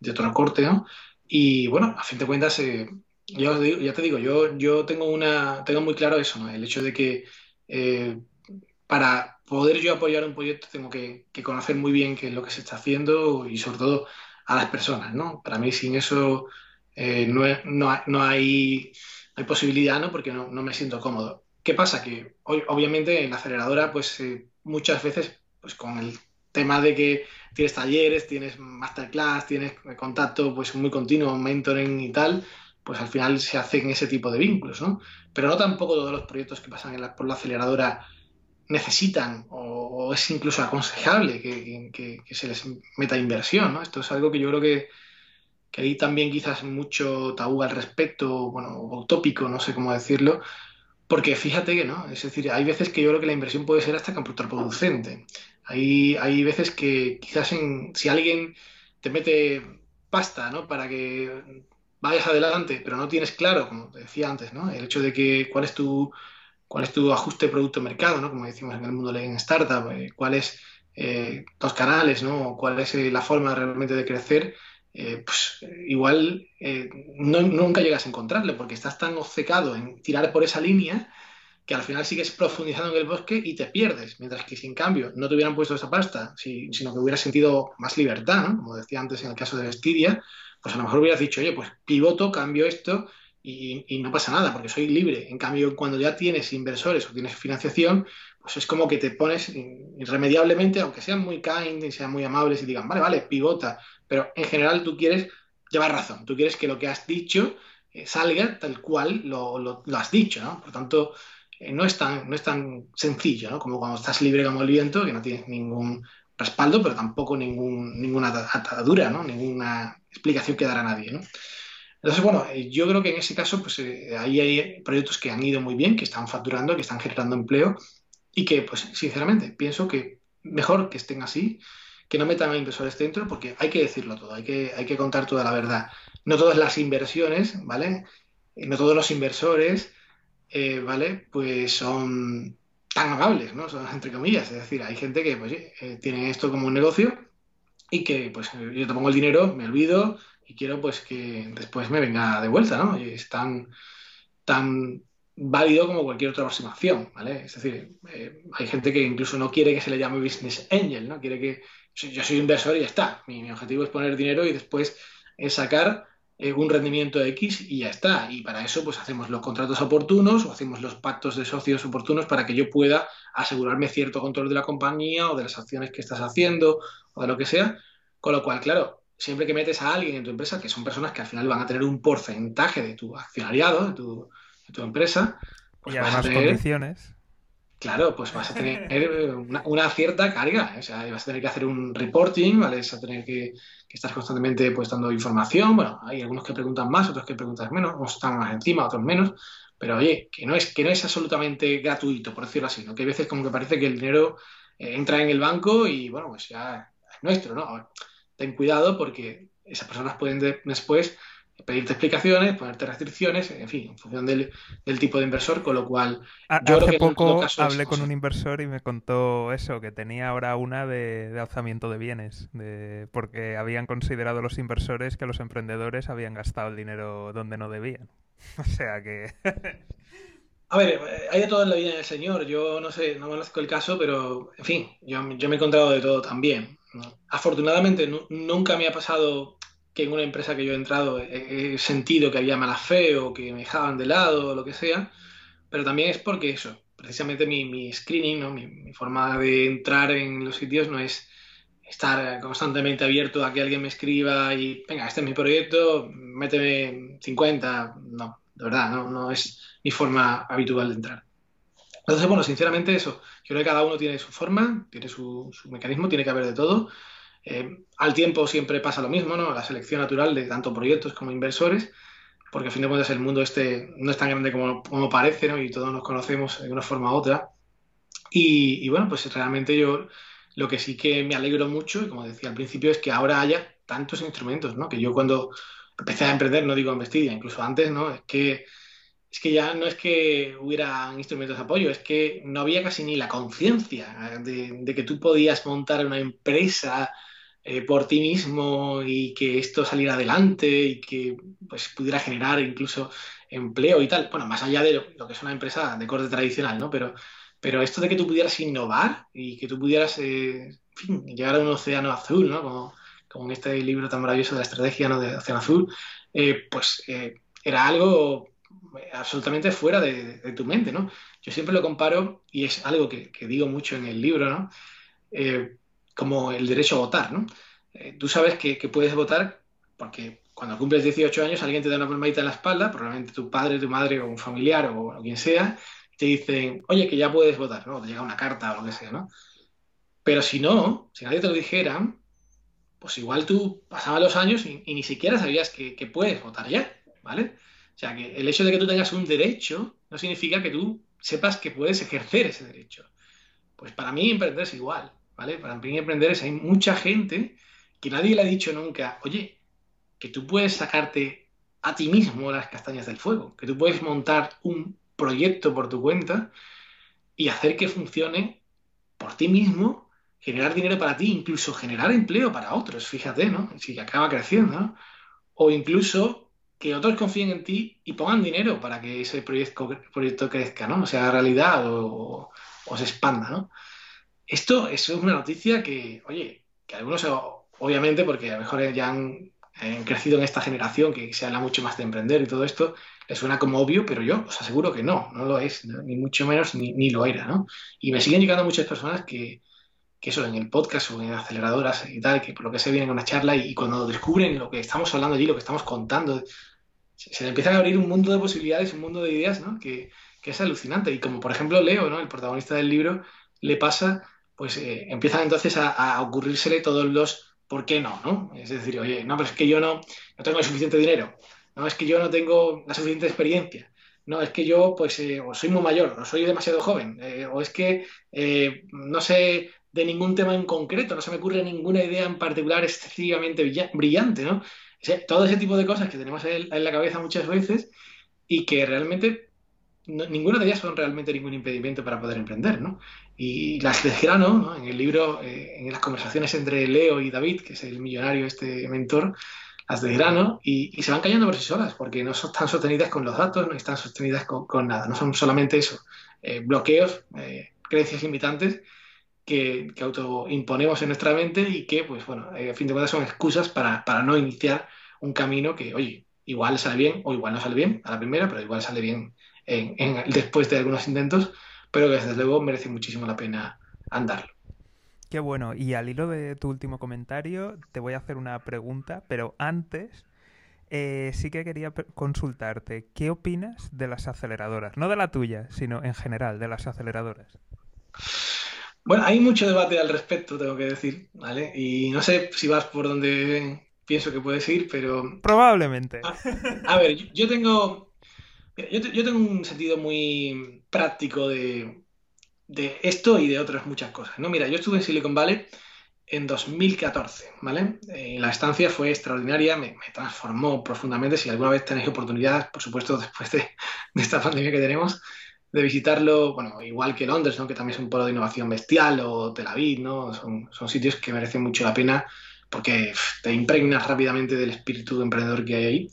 [SPEAKER 2] de otro corte, ¿no? Y bueno, a fin de cuentas, eh, yo ya te digo, yo, yo tengo, una, tengo muy claro eso, ¿no? El hecho de que eh, para poder yo apoyar un proyecto tengo que, conocer muy bien qué es lo que se está haciendo y sobre todo a las personas, ¿no? Para mí sin eso eh, no, no, hay, hay, posibilidad, ¿no? Porque no, me siento cómodo. ¿Qué pasa? Que hoy, obviamente en la aceleradora, pues eh, muchas veces, pues con el tema de que tienes talleres, tienes masterclass, tienes contacto pues muy continuo, mentoring y tal, pues al final se hacen ese tipo de vínculos, ¿no? Pero no tampoco todos los proyectos que pasan por la aceleradora necesitan o, es incluso aconsejable que, se les meta inversión. ¿no? Esto es algo que yo creo que, que hay también quizás mucho tabú al respecto, bueno, utópico, no sé cómo decirlo, porque fíjate que no, es decir, hay veces que yo creo que la inversión puede ser hasta contraproducente. Hay, hay veces que quizás en, si alguien te mete pasta ¿no? para que vayas adelante, pero no tienes claro, como te decía antes, ¿no? el hecho de que cuál es tu cuál es tu ajuste producto-mercado, ¿no? como decimos en el mundo en startup, eh, cuáles eh, los canales, ¿no? cuál es eh, la forma realmente de crecer, eh, pues igual nunca llegas a encontrarlo porque estás tan obcecado en tirar por esa línea que al final sigues profundizando en el bosque y te pierdes, mientras que si en cambio no te hubieran puesto esa pasta, sino que hubieras sentido más libertad, ¿no? como decía antes en el caso de Vestidia, pues a lo mejor hubieras dicho, oye, pues pivoto, cambio esto y, no pasa nada porque soy libre. En cambio, cuando ya tienes inversores o tienes financiación, pues es como que te pones irremediablemente, aunque sean muy kind y sean muy amables y digan, vale, vale, pivota, pero en general tú quieres llevar razón, tú quieres que lo que has dicho eh, salga tal cual lo, lo, has dicho, ¿no? Por tanto, no, es tan, no es tan sencillo, ¿no? Como cuando estás libre como el viento, que no tienes ningún respaldo, pero tampoco ningún, ninguna atadura, ¿no? Ninguna explicación que dar a nadie, ¿no? Entonces, bueno, eh, yo creo que en ese caso, pues eh, ahí hay proyectos que han ido muy bien, que están facturando, que están generando empleo y que, pues, sinceramente, pienso que mejor que estén así, que no metan a inversores dentro, porque hay que decirlo todo, hay que, hay que contar toda la verdad. No todas las inversiones, ¿vale? Eh, no todos los inversores, ¿vale? Pues son tan amables, ¿no? Son entre comillas. Es decir, hay gente que, pues, tiene esto como un negocio y que, pues, yo te pongo el dinero, me olvido, y quiero pues que después me venga de vuelta, ¿no? Y es tan, válido como cualquier otra aproximación, ¿vale? Es decir, eh, hay gente que incluso no quiere que se le llame business angel, ¿no? Quiere que yo soy inversor y ya está. Mi, objetivo es poner dinero y después es sacar eh, un rendimiento X y ya está. Y para eso pues hacemos los contratos oportunos o hacemos los pactos de socios oportunos para que yo pueda asegurarme cierto control de la compañía o de las acciones que estás haciendo o de lo que sea. Con lo cual, claro, siempre que metes a alguien en tu empresa, que son personas que al final van a tener un porcentaje de tu accionariado, de tu, de tu empresa,
[SPEAKER 1] pues y además condiciones
[SPEAKER 2] Claro, pues vas a tener una, cierta carga, o sea, vas a tener que hacer un reporting, ¿vale? Vas a tener que, estar constantemente pues dando información, bueno, hay algunos que preguntan más, otros que preguntan menos, unos están más encima, otros menos, pero oye, que no es, que no es absolutamente gratuito, por decirlo así, ¿no? Que hay veces como que parece que el dinero eh, entra en el banco y, bueno, pues ya es nuestro, ¿no? Ten cuidado porque esas personas pueden después pedirte explicaciones, ponerte restricciones, en fin, en función del, tipo de inversor, con lo cual...
[SPEAKER 1] yo Hace poco hablé con un inversor y me contó eso, que tenía ahora una de, alzamiento de bienes, de, porque habían considerado los inversores que los emprendedores habían gastado el dinero donde no debían. o sea que...
[SPEAKER 2] A ver, hay de todo en la vida del Señor. Yo no sé, no conozco el caso, pero en fin, yo, yo me he encontrado de todo también. Afortunadamente nunca me ha pasado que en una empresa que yo he entrado he, sentido que había mala fe o que me dejaban de lado o lo que sea, pero también es porque eso, precisamente mi, screening, ¿no? mi, forma de entrar en los sitios no es estar constantemente abierto a que alguien me escriba y, venga, este es mi proyecto, méteme 50, no, de verdad, no, no es mi forma habitual de entrar. Entonces, bueno, sinceramente eso, yo creo que cada uno tiene su forma, tiene su, su mecanismo, tiene que haber de todo. Eh, al tiempo siempre pasa lo mismo, ¿no? La selección natural de tanto proyectos como inversores, porque a fin de cuentas el mundo este no es tan grande como, como parece, ¿no? Y todos nos conocemos de una forma u otra. Y, bueno, pues realmente yo lo que sí que me alegro mucho, y como decía al principio, es que ahora haya tantos instrumentos, ¿no? Que yo cuando empecé a emprender, no digo en Vestidia, incluso antes, ¿no? Es que, es que ya no es que hubiera instrumentos de apoyo, es que no había casi ni la conciencia de, que tú podías montar una empresa eh, por ti mismo y que esto saliera adelante y que pues, pudiera generar incluso empleo y tal. Bueno, más allá de lo, que es una empresa de corte tradicional, ¿no? Pero, pero esto de que tú pudieras innovar y que tú pudieras eh, llegar a un océano azul, ¿no? Como, como, en este libro tan maravilloso de la estrategia ¿no? de Océano Azul, eh, pues era algo absolutamente fuera de, tu mente, ¿no? Yo siempre lo comparo, y es algo que, que digo mucho en el libro, ¿no? Como el derecho a votar, ¿no? Eh, tú sabes que, puedes votar porque cuando cumples 18 años alguien te da una palmadita en la espalda, probablemente tu padre, tu madre o un familiar o, quien sea, te dicen, oye, que ya puedes votar, ¿no? Te llega una carta o lo que sea, ¿no? Pero si no, si nadie te lo dijera, pues igual tú pasabas los años y, ni siquiera sabías que, que, puedes votar ya, ¿vale? O sea, que el hecho de que tú tengas un derecho no significa que tú sepas que puedes ejercer ese derecho. Pues para mí emprender es igual. Para emprender es, hay mucha gente que nadie le ha dicho nunca, oye, que tú puedes sacarte a ti mismo las castañas del fuego, que tú puedes montar un proyecto por tu cuenta y hacer que funcione por ti mismo, generar dinero para ti, incluso generar empleo para otros, fíjate, ¿no? Si acaba creciendo, ¿no? O incluso que otros confíen en ti y pongan dinero para que ese proyecto, proyecto crezca, ¿no? O sea, realidad o, o se expanda, ¿no? Esto, es una noticia que, oye, que algunos, obviamente, porque a lo mejor ya han, crecido en esta generación, que se habla mucho más de emprender y todo esto, les suena como obvio, pero yo os aseguro que no, no lo es, ni mucho menos ni, lo era, ¿no? Y me siguen llegando muchas personas que, que eso en el podcast o en aceleradoras y tal, que por lo que se vienen a una charla y, cuando descubren lo que estamos hablando allí, lo que estamos contando, se, se empiezan a abrir un mundo de posibilidades, un mundo de ideas, ¿no? Que, que es alucinante. Y como por ejemplo Leo, ¿no? El protagonista del libro, le pasa pues eh, empiezan entonces a, ocurrírsele todos los ¿por qué no? ¿no? Es decir, oye, no, pero es que yo no, no tengo el suficiente dinero, no, es que yo no tengo la suficiente experiencia, no, es que yo pues eh, o soy muy mayor, o soy demasiado joven, eh, o es que no sé de ningún tema en concreto, no se me ocurre ninguna idea en particular excesivamente brillante, ¿no? todo ese tipo de cosas que tenemos en, la cabeza muchas veces y que realmente ninguna de ellas son realmente ningún impedimento para poder emprender, ¿no? Y las de grano, ¿no? en el libro, eh, en las conversaciones entre Leo y David, que es el millonario, este mentor, las de grano, y, se van cayendo por sí solas, porque no tan sostenidas con los datos, no están sostenidas con, nada, no son solamente eso, eh, bloqueos, eh, creencias limitantes que, que autoimponemos en nuestra mente y que, pues bueno, a fin de cuentas son excusas para, para no iniciar un camino que, oye, igual sale bien o igual no sale bien a la primera, pero igual sale bien después de algunos intentos, pero que desde luego merece muchísimo la pena andarlo.
[SPEAKER 1] Qué bueno. Y al hilo de tu último comentario, te voy a hacer una pregunta, pero antes eh, sí que quería consultarte. ¿Qué opinas de las aceleradoras? No de la tuya, sino en general, de las aceleradoras.
[SPEAKER 2] Bueno, hay mucho debate al respecto, tengo que decir, ¿vale? Y no sé si vas por donde pienso que puedes ir, pero...
[SPEAKER 1] Probablemente.
[SPEAKER 2] A, ver, yo, tengo... Yo, tengo un sentido muy práctico de, esto y de otras muchas cosas, ¿no? Mira, yo estuve en Silicon Valley en 2014, ¿vale? Eh, la estancia fue extraordinaria, me, transformó profundamente. Si alguna vez tenéis oportunidad, por supuesto, después de, esta pandemia que tenemos, de visitarlo, bueno, igual que Londres, ¿no? que también es un polo de innovación bestial, o Tel Aviv, ¿no? son, sitios que merecen mucho la pena porque te impregnas rápidamente del espíritu de emprendedor que hay ahí.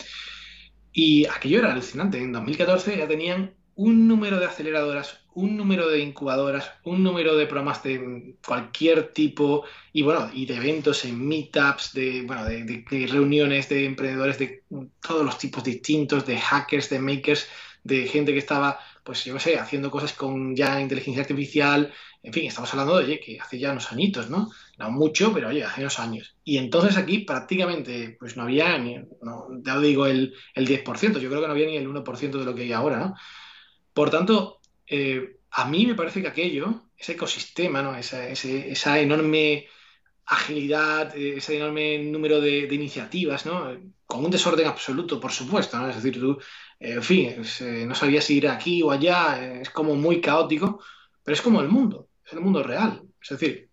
[SPEAKER 2] Y aquello era alucinante. En 2014 ya tenían un número de aceleradoras, un número de incubadoras, un número de programas de cualquier tipo y bueno, y de eventos en meetups, de, bueno, de, reuniones de emprendedores de todos los tipos distintos, de hackers, de makers, de gente que estaba, pues yo no sé, haciendo cosas con ya inteligencia artificial, en fin, estamos hablando de que hace ya unos añitos, ¿no? No mucho, pero oye, hace unos años. Y entonces aquí prácticamente, pues no había ni, no, ya digo el, el 10%, yo creo que no había ni el 1% de lo que hay ahora, ¿no? Por tanto, eh, a mí me parece que aquello, ese ecosistema, esa, enorme agilidad, ese enorme número de, iniciativas, con un desorden absoluto, por supuesto. ¿no? Es decir, tú, eh, en fin, eh, no sabías si ir aquí o allá, es como muy caótico, pero es como el mundo, es el mundo real. Es decir,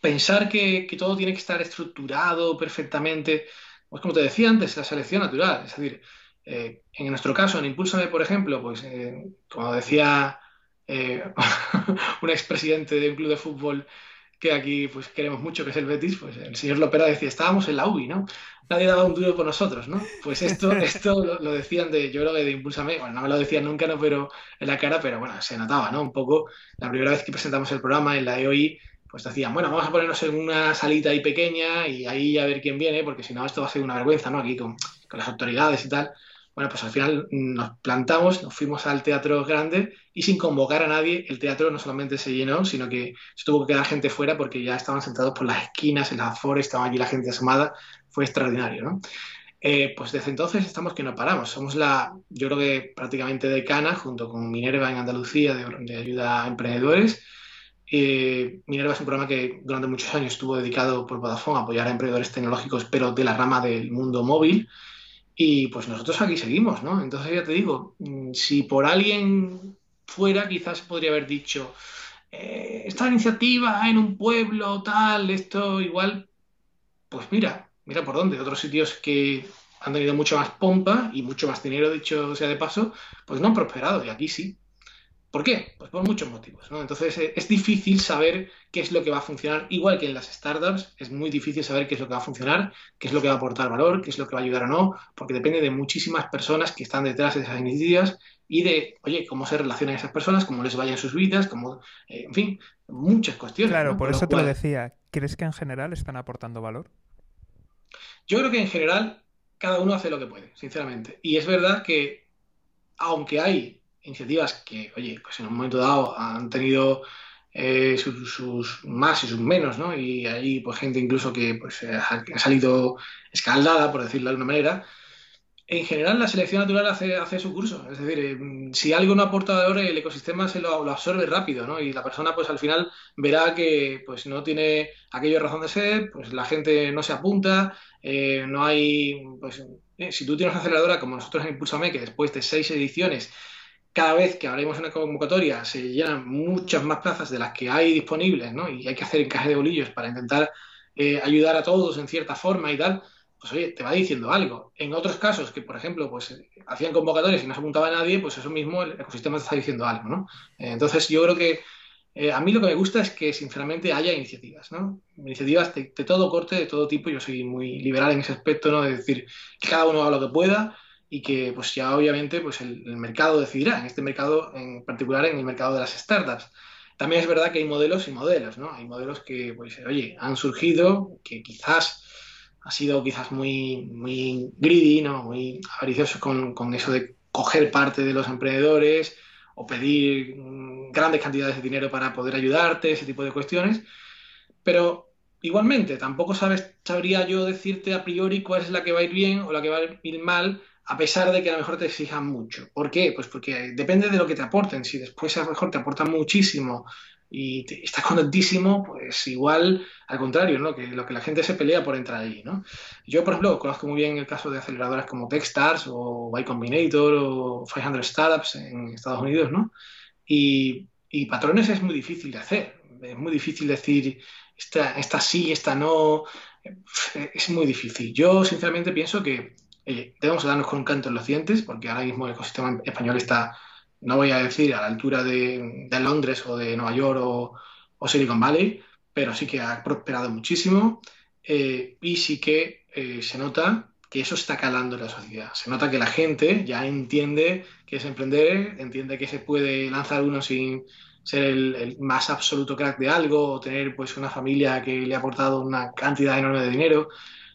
[SPEAKER 2] pensar que, que todo tiene que estar estructurado perfectamente, pues como te decía antes, la selección natural. Es decir, eh, en nuestro caso, en Impulsame, por ejemplo, pues eh, como decía eh, un expresidente de un club de fútbol que aquí pues queremos mucho, que es el Betis, pues el señor Lopera decía, estábamos en la UBI, ¿no? Nadie daba un duro por nosotros, ¿no? Pues esto, esto lo, decían de, yo creo que de Impulsame, bueno, no me lo decían nunca, no, pero en la cara, pero bueno, se notaba, ¿no? Un poco, la primera vez que presentamos el programa en la EOI, pues decían, bueno, vamos a ponernos en una salita ahí pequeña y ahí a ver quién viene, porque si no, esto va a ser una vergüenza, ¿no? Aquí con, con las autoridades y tal. Bueno, pues al final nos plantamos, nos fuimos al teatro grande y sin convocar a nadie, el teatro no solamente se llenó, sino que se tuvo que quedar gente fuera porque ya estaban sentados por las esquinas, en las afores, estaba allí la gente asomada, fue extraordinario, ¿no? Eh, pues desde entonces estamos que no paramos. Somos la, yo creo que prácticamente decana, junto con Minerva en Andalucía, de, ayuda a emprendedores. Eh, Minerva es un programa que durante muchos años estuvo dedicado por Vodafone a apoyar a emprendedores tecnológicos, pero de la rama del mundo móvil. Y pues nosotros aquí seguimos, ¿no? Entonces ya te digo, mm, si por alguien fuera, quizás podría haber dicho, eh, esta iniciativa en un pueblo, tal, esto igual, pues mira, mira por dónde, otros sitios que han tenido mucho más pompa y mucho más dinero, dicho sea de paso, pues no han prosperado, y aquí sí. ¿Por qué? Pues por muchos motivos. ¿no? Entonces eh, es difícil saber qué es lo que va a funcionar, igual que en las startups, es muy difícil saber qué es lo que va a funcionar, qué es lo que va a aportar valor, qué es lo que va a ayudar o no, porque depende de muchísimas personas que están detrás de esas iniciativas y de, oye, cómo se relacionan esas personas, cómo les vayan sus vidas, cómo, eh, en fin, muchas cuestiones.
[SPEAKER 1] Claro, por, eso te lo decía. ¿Crees que en general están aportando valor?
[SPEAKER 2] Yo creo que en general cada uno hace lo que puede, sinceramente. Y es verdad que, aunque hay iniciativas que, oye, pues en un momento dado han tenido eh, sus, más y sus menos, ¿no? Y hay pues, gente incluso que pues, ha, salido escaldada, por decirlo de alguna manera. En general, la selección natural hace, hace su curso. Es decir, eh, si algo no aporta valor, el ecosistema se lo, absorbe rápido, ¿no? Y la persona, pues al final verá que pues, no tiene aquello razón de ser, pues la gente no se apunta, eh, no hay. Pues, si tú tienes una aceleradora como nosotros en Impulsame, que después de seis ediciones cada vez que abrimos una convocatoria se llenan muchas más plazas de las que hay disponibles, ¿no? Y hay que hacer encaje de bolillos para intentar eh, ayudar a todos en cierta forma y tal, pues oye, te va diciendo algo. En otros casos que, por ejemplo, pues hacían convocatorias y no se apuntaba a nadie, pues eso mismo el ecosistema te está diciendo algo, ¿no? Eh, entonces yo creo que eh, a mí lo que me gusta es que sinceramente haya iniciativas, ¿no? Iniciativas de, de, todo corte, de todo tipo. Yo soy muy liberal en ese aspecto, ¿no? De decir que cada uno haga lo que pueda y que pues ya obviamente pues el, mercado decidirá, en este mercado en particular en el mercado de las startups. También es verdad que hay modelos y modelos, ¿no? Hay modelos que, pues, oye, han surgido, que quizás ha sido quizás muy, muy greedy, ¿no? muy avaricioso con, con eso de coger parte de los emprendedores o pedir mm, grandes cantidades de dinero para poder ayudarte, ese tipo de cuestiones. Pero igualmente, tampoco sabes, sabría yo decirte a priori cuál es la que va a ir bien o la que va a ir mal, a pesar de que a lo mejor te exijan mucho. ¿Por qué? Pues porque depende de lo que te aporten. Si después a lo mejor te aportan muchísimo y estás contentísimo, pues igual al contrario, ¿no? Que lo que la gente se pelea por entrar ahí, ¿no? Yo, por ejemplo, conozco muy bien el caso de aceleradoras como Techstars o Y Combinator o 500 Startups en Estados Unidos, ¿no? Y, y patrones es muy difícil de hacer. Es muy difícil decir, esta, esta sí, esta no. Es muy difícil. Yo, sinceramente, pienso que debemos darnos con un canto en los dientes, porque ahora mismo el ecosistema español está no voy a decir a la altura de, Londres o de Nueva York o, Silicon Valley, pero sí que ha prosperado muchísimo eh, y sí que eh, se nota que eso está calando en la sociedad. Se nota que la gente ya entiende que es emprender, entiende que se puede lanzar uno sin ser el, el, más absoluto crack de algo o tener pues una familia que le ha aportado una cantidad enorme de dinero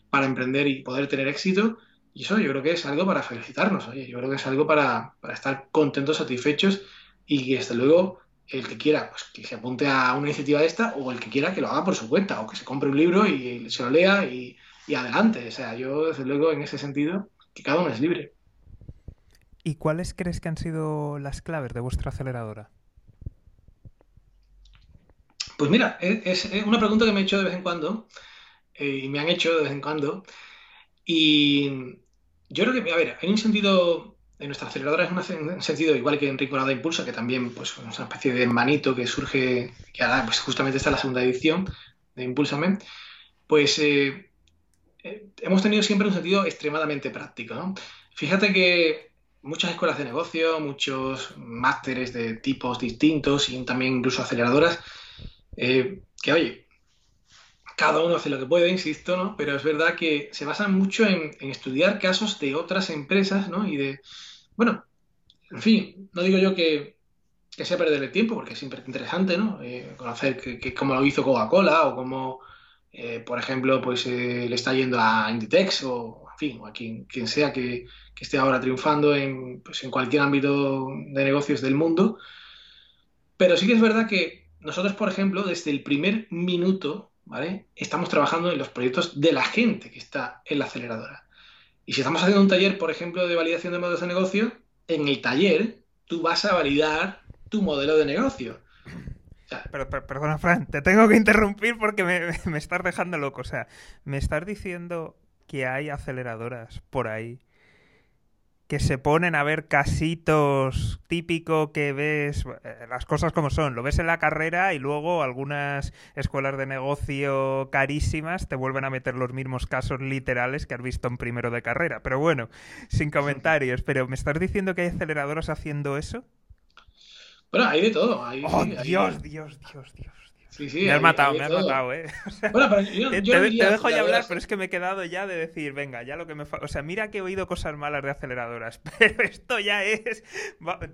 [SPEAKER 2] para emprender y poder tener éxito y eso yo creo que es algo para felicitarnos, oye, yo creo que es algo para, estar contentos, satisfechos y que desde luego el que quiera pues, que se apunte a una iniciativa de esta o el que quiera que lo haga por su cuenta o que se compre un libro y se lo lea y, adelante. O sea, yo desde luego en ese sentido que cada uno es libre.
[SPEAKER 1] ¿Y cuáles crees que han sido las claves de vuestra aceleradora?
[SPEAKER 2] Pues mira, es, una pregunta que me he hecho de vez en cuando eh, y me han hecho de vez en cuando. Y yo creo que, a ver, hay un sentido, en nuestra aceleradora es un sentido igual que en Rinconada Impulsa, que también pues, es una especie de manito que surge, que ahora pues, justamente está la segunda edición de Impulsame, pues eh, eh, hemos tenido siempre un sentido extremadamente práctico. ¿no? Fíjate que muchas escuelas de negocio, muchos másteres de tipos distintos y también incluso aceleradoras, eh, que oye, cada uno hace lo que puede, insisto, ¿no? Pero es verdad que se basan mucho en, estudiar casos de otras empresas, ¿no? Y de, bueno, en fin, no digo yo que, sea perder el tiempo, porque es siempre interesante, ¿no? Eh, conocer que, cómo lo hizo Coca-Cola o cómo, eh, por ejemplo, pues eh, le está yendo a Inditex o, en fin, o a quien, quien sea que, esté ahora triunfando en, pues, en cualquier ámbito de negocios del mundo. Pero sí que es verdad que nosotros, por ejemplo, desde el primer minuto Estamos trabajando en los proyectos de la gente que está en la aceleradora. Y si estamos haciendo un taller, por ejemplo, de validación de modelos de negocio, en el taller tú vas a validar tu modelo de negocio.
[SPEAKER 1] pero, perdona, Fran, te tengo que interrumpir porque me estás dejando loco. O sea, me estás diciendo que hay aceleradoras por ahí que se ponen a ver casitos típico que ves eh, las cosas como son, lo ves en la carrera y luego algunas escuelas de negocio carísimas te vuelven a meter los mismos casos literales que has visto en primero de carrera. Pero bueno, sin comentarios, pero ¿me estás diciendo que hay aceleradoras haciendo eso?
[SPEAKER 2] Bueno, hay de todo.
[SPEAKER 1] oh, Dios, Dios, Dios, Dios me has matado, me has matado, ¿eh? te, dejo ya hablar, pero es que me he quedado ya de decir, venga, ya lo que me falta. O sea, mira que he oído cosas malas de aceleradoras, pero esto ya es.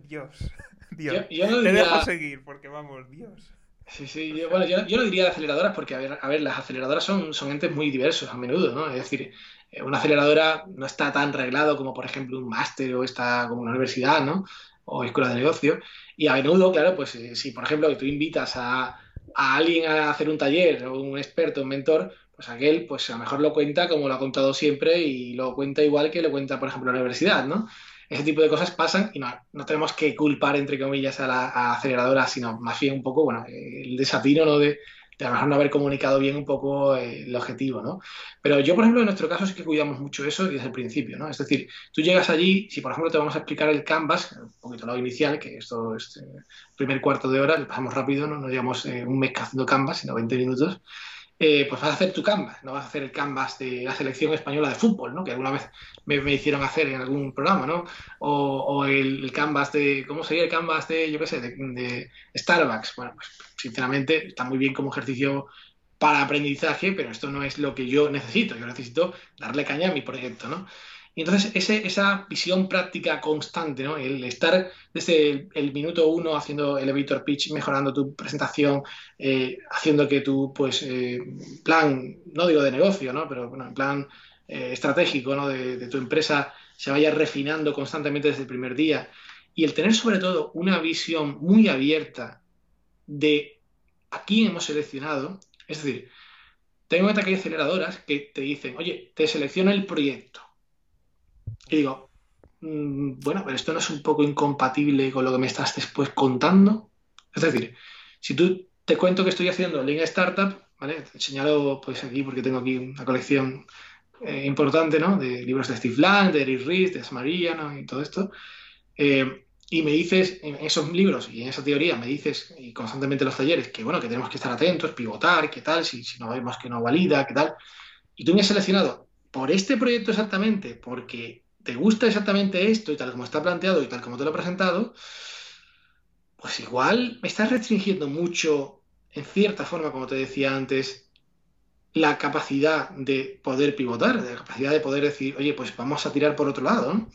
[SPEAKER 1] Dios, Dios. Te dejo seguir, porque vamos, Dios.
[SPEAKER 2] Sí, sí, yo, bueno, yo, no diría de aceleradoras porque, a ver, a ver las aceleradoras son, son entes muy diversos a menudo, ¿no? Es decir, eh, una aceleradora no está tan reglado como, por ejemplo, un máster o está como una universidad, ¿no? O escuela de negocio. Y a menudo, claro, pues eh, si, por ejemplo, tú invitas a, a alguien a hacer un taller o un experto, un mentor, pues aquel pues a lo mejor lo cuenta como lo ha contado siempre y lo cuenta igual que lo cuenta, por ejemplo, la universidad, ¿no? Ese tipo de cosas pasan y no, no tenemos que culpar, entre comillas, a la aceleradora, sino más bien un poco, bueno, el desatino, ¿no? De, de a lo mejor no haber comunicado bien un poco eh, el objetivo, ¿no? Pero yo, por ejemplo, en nuestro caso sí que cuidamos mucho eso desde el principio, ¿no? Es decir, tú llegas allí, si por ejemplo te vamos a explicar el Canvas, un poquito lo inicial, que esto es eh, primer cuarto de hora, le pasamos rápido, no nos llevamos eh, un mes haciendo Canvas, sino 20 minutos, eh, pues vas a hacer tu canvas, no vas a hacer el canvas de la selección española de fútbol, ¿no? Que alguna vez me, hicieron hacer en algún programa, ¿no? O, el, canvas de, ¿cómo sería el canvas de, yo qué sé, de, Starbucks? Bueno, pues sinceramente está muy bien como ejercicio para aprendizaje, pero esto no es lo que yo necesito. Yo necesito darle caña a mi proyecto, ¿no? Y entonces esa visión práctica constante, ¿no? el estar desde el, minuto uno haciendo elevator pitch, mejorando tu presentación, eh, haciendo que tu pues, eh, plan, no digo de negocio, ¿no? pero bueno, en plan eh, estratégico ¿no? de, tu empresa se vaya refinando constantemente desde el primer día. Y el tener sobre todo una visión muy abierta de a quién hemos seleccionado, es decir, tengo en cuenta que hay aceleradoras que te dicen, oye, te selecciona el proyecto. Y digo, mm, bueno, pero esto no es un poco incompatible con lo que me estás después contando. Es decir, si tú te cuento que estoy haciendo Lean Startup, ¿vale? Te señalo pues aquí porque tengo aquí una colección eh, importante, ¿no? De libros de Steve Lang, de Eric Ries, de Samaria, ¿no? Y todo esto. Eh, y me dices, en esos libros y en esa teoría, me dices, y constantemente en los talleres, que bueno, que tenemos que estar atentos, pivotar, qué tal, si, si no vemos que no valida, qué tal. Y tú me has seleccionado por este proyecto exactamente, porque te gusta exactamente esto y tal como está planteado y tal como te lo he presentado, pues igual me estás restringiendo mucho, en cierta forma, como te decía antes, la capacidad de poder pivotar, la capacidad de poder decir, oye, pues vamos a tirar por otro lado. ¿no?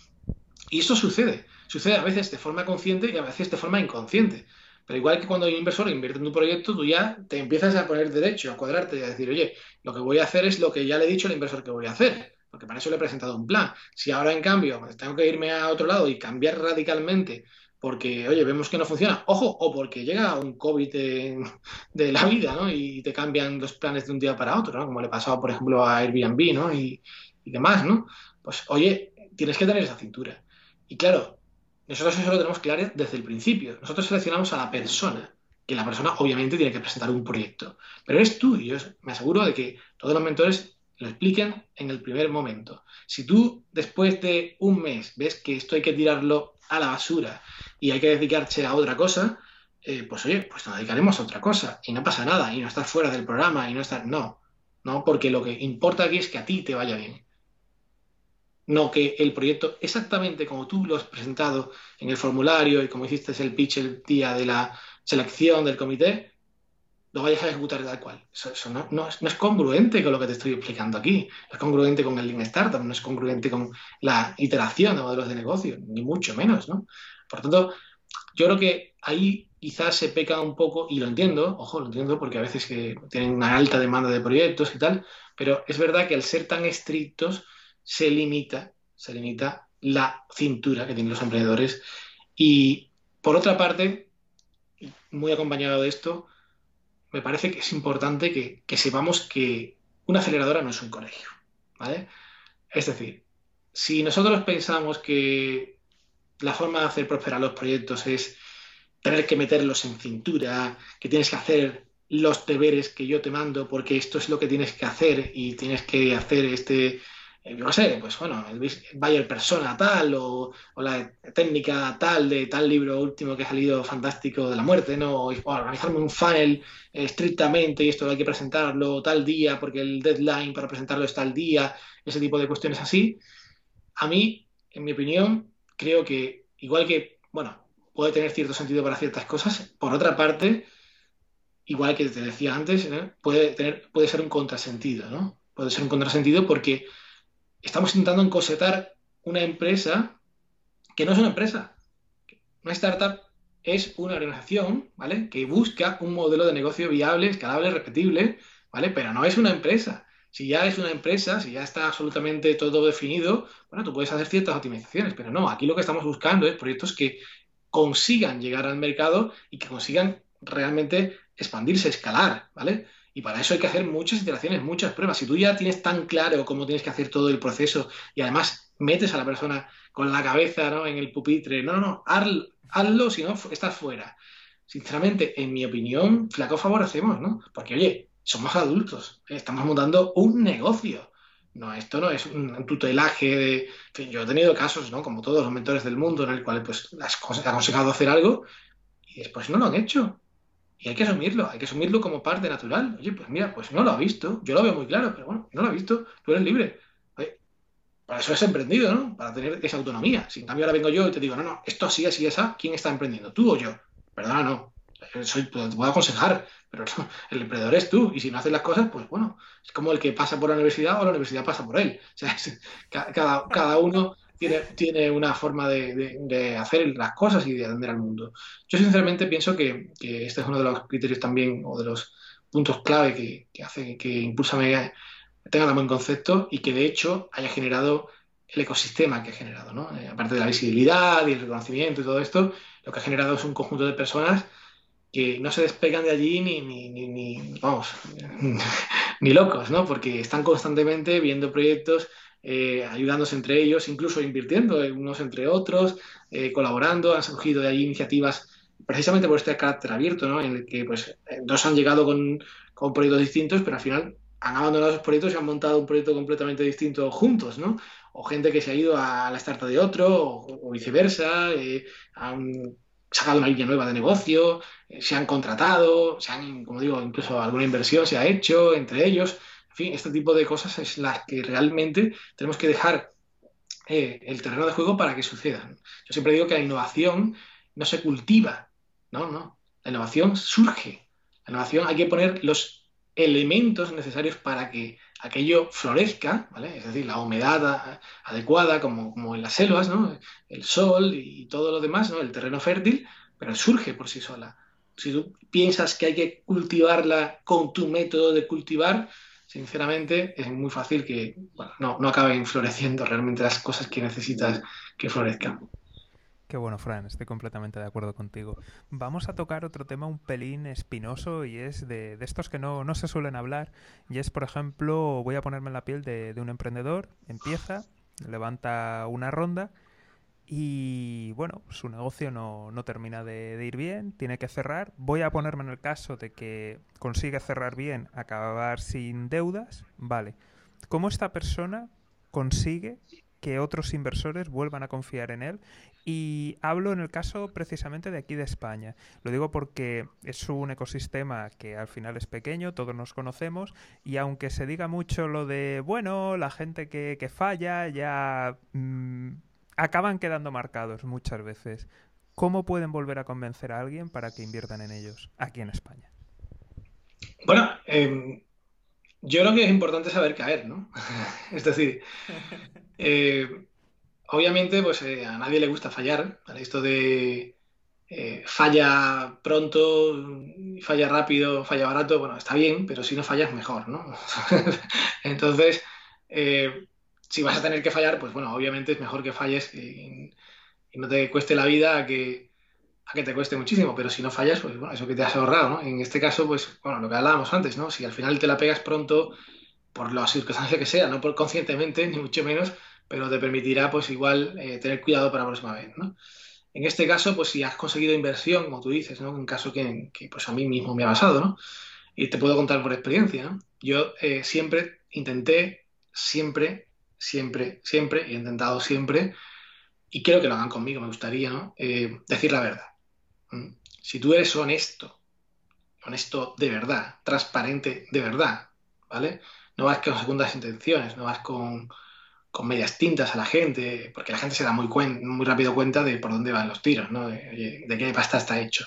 [SPEAKER 2] Y eso sucede. Sucede a veces de forma consciente y a veces de forma inconsciente. Pero igual que cuando hay un inversor invierte en tu proyecto, tú ya te empiezas a poner derecho, a cuadrarte y a decir, oye, lo que voy a hacer es lo que ya le he dicho al inversor que voy a hacer, porque para eso le he presentado un plan. Si ahora, en cambio, tengo que irme a otro lado y cambiar radicalmente porque, oye, vemos que no funciona, ojo, o porque llega un COVID de, la vida, ¿no? Y te cambian los planes de un día para otro, ¿no? Como le pasaba, por ejemplo, a Airbnb, ¿no? Y, y demás, ¿no? Pues, oye, tienes que tener esa cintura. Y claro, nosotros eso lo tenemos claro desde el principio. Nosotros seleccionamos a la persona, que la persona obviamente tiene que presentar un proyecto. Pero eres tú y yo me aseguro de que todos los mentores lo expliquen en el primer momento. Si tú después de un mes ves que esto hay que tirarlo a la basura y hay que dedicarse a otra cosa, eh, pues oye, pues nos dedicaremos a otra cosa y no pasa nada y no estás fuera del programa y no estás... No, no, porque lo que importa aquí es que a ti te vaya bien no que el proyecto exactamente como tú lo has presentado en el formulario y como hiciste el pitch el día de la selección del comité, lo vayas a ejecutar tal cual. Eso, no, es, congruente con lo que te estoy explicando aquí. No es congruente con el Lean Startup, no es congruente con la iteración de modelos de negocio, ni mucho menos, ¿no? Por tanto, yo creo que ahí quizás se peca un poco, y lo entiendo, ojo, lo entiendo, porque a veces que tienen una alta demanda de proyectos y tal, pero es verdad que al ser tan estrictos, se limita, se limita la cintura que tienen los emprendedores. Y por otra parte, muy acompañado de esto, me parece que es importante que, sepamos que una aceleradora no es un colegio. ¿vale? Es decir, si nosotros pensamos que la forma de hacer prosperar los proyectos es tener que meterlos en cintura, que tienes que hacer los deberes que yo te mando porque esto es lo que tienes que hacer y tienes que hacer este, yo no sé, pues bueno, el Bayer Persona tal o, la técnica tal de tal libro último que ha salido fantástico de la muerte, ¿no? O, organizarme un funnel estrictamente y esto hay que presentarlo tal día porque el deadline para presentarlo es tal día, ese tipo de cuestiones así. A mí, en mi opinión, creo que igual que, bueno, puede tener cierto sentido para ciertas cosas, por otra parte, igual que te decía antes, puede, tener, puede ser un contrasentido, ¿no? Puede ser un contrasentido porque estamos intentando encosetar una empresa que no es una empresa. Una startup es una organización, ¿vale? Que busca un modelo de negocio viable, escalable, repetible, ¿vale? Pero no es una empresa. Si ya es una empresa, si ya está absolutamente todo definido, bueno, tú puedes hacer ciertas optimizaciones, pero no, aquí lo que estamos buscando es proyectos que consigan llegar al mercado y que consigan realmente expandirse, escalar, ¿vale? Y para eso hay que hacer muchas iteraciones, muchas pruebas. Si tú ya tienes tan claro cómo tienes que hacer todo el proceso y además metes a la persona con la cabeza ¿no? en el pupitre, no, no, no, hazlo, si no estás fuera. Sinceramente, en mi opinión, flaco favor hacemos, ¿no? Porque, oye, somos adultos, estamos montando un negocio. No, esto no es un tutelaje de... yo he tenido casos, ¿no? Como todos los mentores del mundo, en el cual pues han aconsejado hacer algo y después no lo han hecho. Y hay que asumirlo, hay que asumirlo como parte natural. Oye, pues mira, pues no lo ha visto, yo lo veo muy claro, pero bueno, no lo ha visto, tú eres libre. para eso has emprendido, ¿no? Para tener esa autonomía. Si en cambio ahora vengo yo y te digo, no, no, esto así, así, esa, ¿quién está emprendiendo? ¿Tú o yo? Perdona, no. soy, te puedo aconsejar, pero el emprendedor es tú, y si no haces las cosas, pues bueno, es como el que pasa por la universidad o la universidad pasa por él. O sea, cada, cada uno tiene, tiene una forma de, hacer las cosas y de atender al mundo. Yo sinceramente pienso que, este es uno de los criterios también, o de los puntos clave que, que hace que Impulsa me tenga tan buen concepto y que de hecho haya generado el ecosistema que ha generado, ¿no? Eh, aparte de la visibilidad y el reconocimiento y todo esto, lo que ha generado es un conjunto de personas que no se despegan de allí ni, ni, ni, vamos, ni locos, ¿no? Porque están constantemente viendo proyectos, eh, ayudándose entre ellos, incluso invirtiendo unos entre otros, eh, colaborando, han surgido de allí iniciativas precisamente por este carácter abierto, ¿no? En el que pues dos han llegado con, con proyectos distintos, pero al final han abandonado esos proyectos y han montado un proyecto completamente distinto juntos, ¿no? O gente que se ha ido a la startup de otro, o, viceversa, eh, han sacado una línea nueva de negocio, eh, se han contratado, se han, como digo, incluso alguna inversión se ha hecho entre ellos. Fin, este tipo de cosas es las que realmente tenemos que dejar eh, el terreno de juego para que sucedan. Yo siempre digo que la innovación no se cultiva, no, no. La innovación surge. La innovación hay que poner los elementos necesarios para que aquello florezca, ¿vale? Es decir, la humedad adecuada, como, como en las selvas, ¿no? El sol y todo lo demás, ¿no? El terreno fértil, pero surge por sí sola. Si tú piensas que hay que cultivarla con tu método de cultivar, sinceramente es muy fácil que no, no acaben floreciendo realmente las cosas que necesitas que florezcan.
[SPEAKER 1] Qué bueno, Fran, estoy completamente de acuerdo contigo. Vamos a tocar otro tema un pelín espinoso y es de, estos que no, se suelen hablar. Y es, por ejemplo, voy a ponerme en la piel de, un emprendedor, empieza, levanta una ronda y, bueno, su negocio no, termina de, ir bien, tiene que cerrar. Voy a ponerme en el caso de que consigue cerrar bien, acabar sin deudas. Vale. ¿Cómo esta persona consigue que otros inversores vuelvan a confiar en él. Y hablo en el caso precisamente de aquí de España. Lo digo porque es un ecosistema que al final es pequeño, todos nos conocemos, y aunque se diga mucho lo de, bueno, la gente que, falla ya mm, acaban quedando marcados muchas veces. ¿Cómo pueden volver a convencer a alguien para que inviertan en ellos aquí en España?
[SPEAKER 2] Bueno, eh, yo creo que es importante saber caer, ¿no? es decir, eh, obviamente, pues eh, a nadie le gusta fallar. Esto de eh, falla pronto, falla rápido, falla barato, bueno, está bien, pero si no fallas, mejor, ¿no? Entonces, si vas a tener que fallar, pues bueno, obviamente es mejor que falles y, no te cueste la vida a que que te cueste muchísimo, pero si no fallas, pues bueno, eso que te has ahorrado, ¿no? En este caso, pues, bueno, lo que hablábamos antes, ¿no? Si al final te la pegas pronto, por la circunstancia que sea, no por conscientemente, ni mucho menos, pero te permitirá, pues, igual eh, tener cuidado para la próxima vez, ¿no? En este caso, pues, si has conseguido inversión, como tú dices, ¿no? Un caso que, pues, a mí mismo me ha pasado, ¿no? Y te puedo contar por experiencia, ¿no? Yo eh, siempre intenté, siempre, siempre, siempre, he intentado siempre, y quiero que lo hagan conmigo, me gustaría, ¿no? Eh, decir la verdad Mm. Si tú eres honesto, honesto de verdad, transparente de verdad, ¿vale? No vas con segundas intenciones, no vas con, medias tintas a la gente, porque la gente se da muy, muy rápido cuenta de por dónde van los tiros, ¿no? De, qué pasta está hecho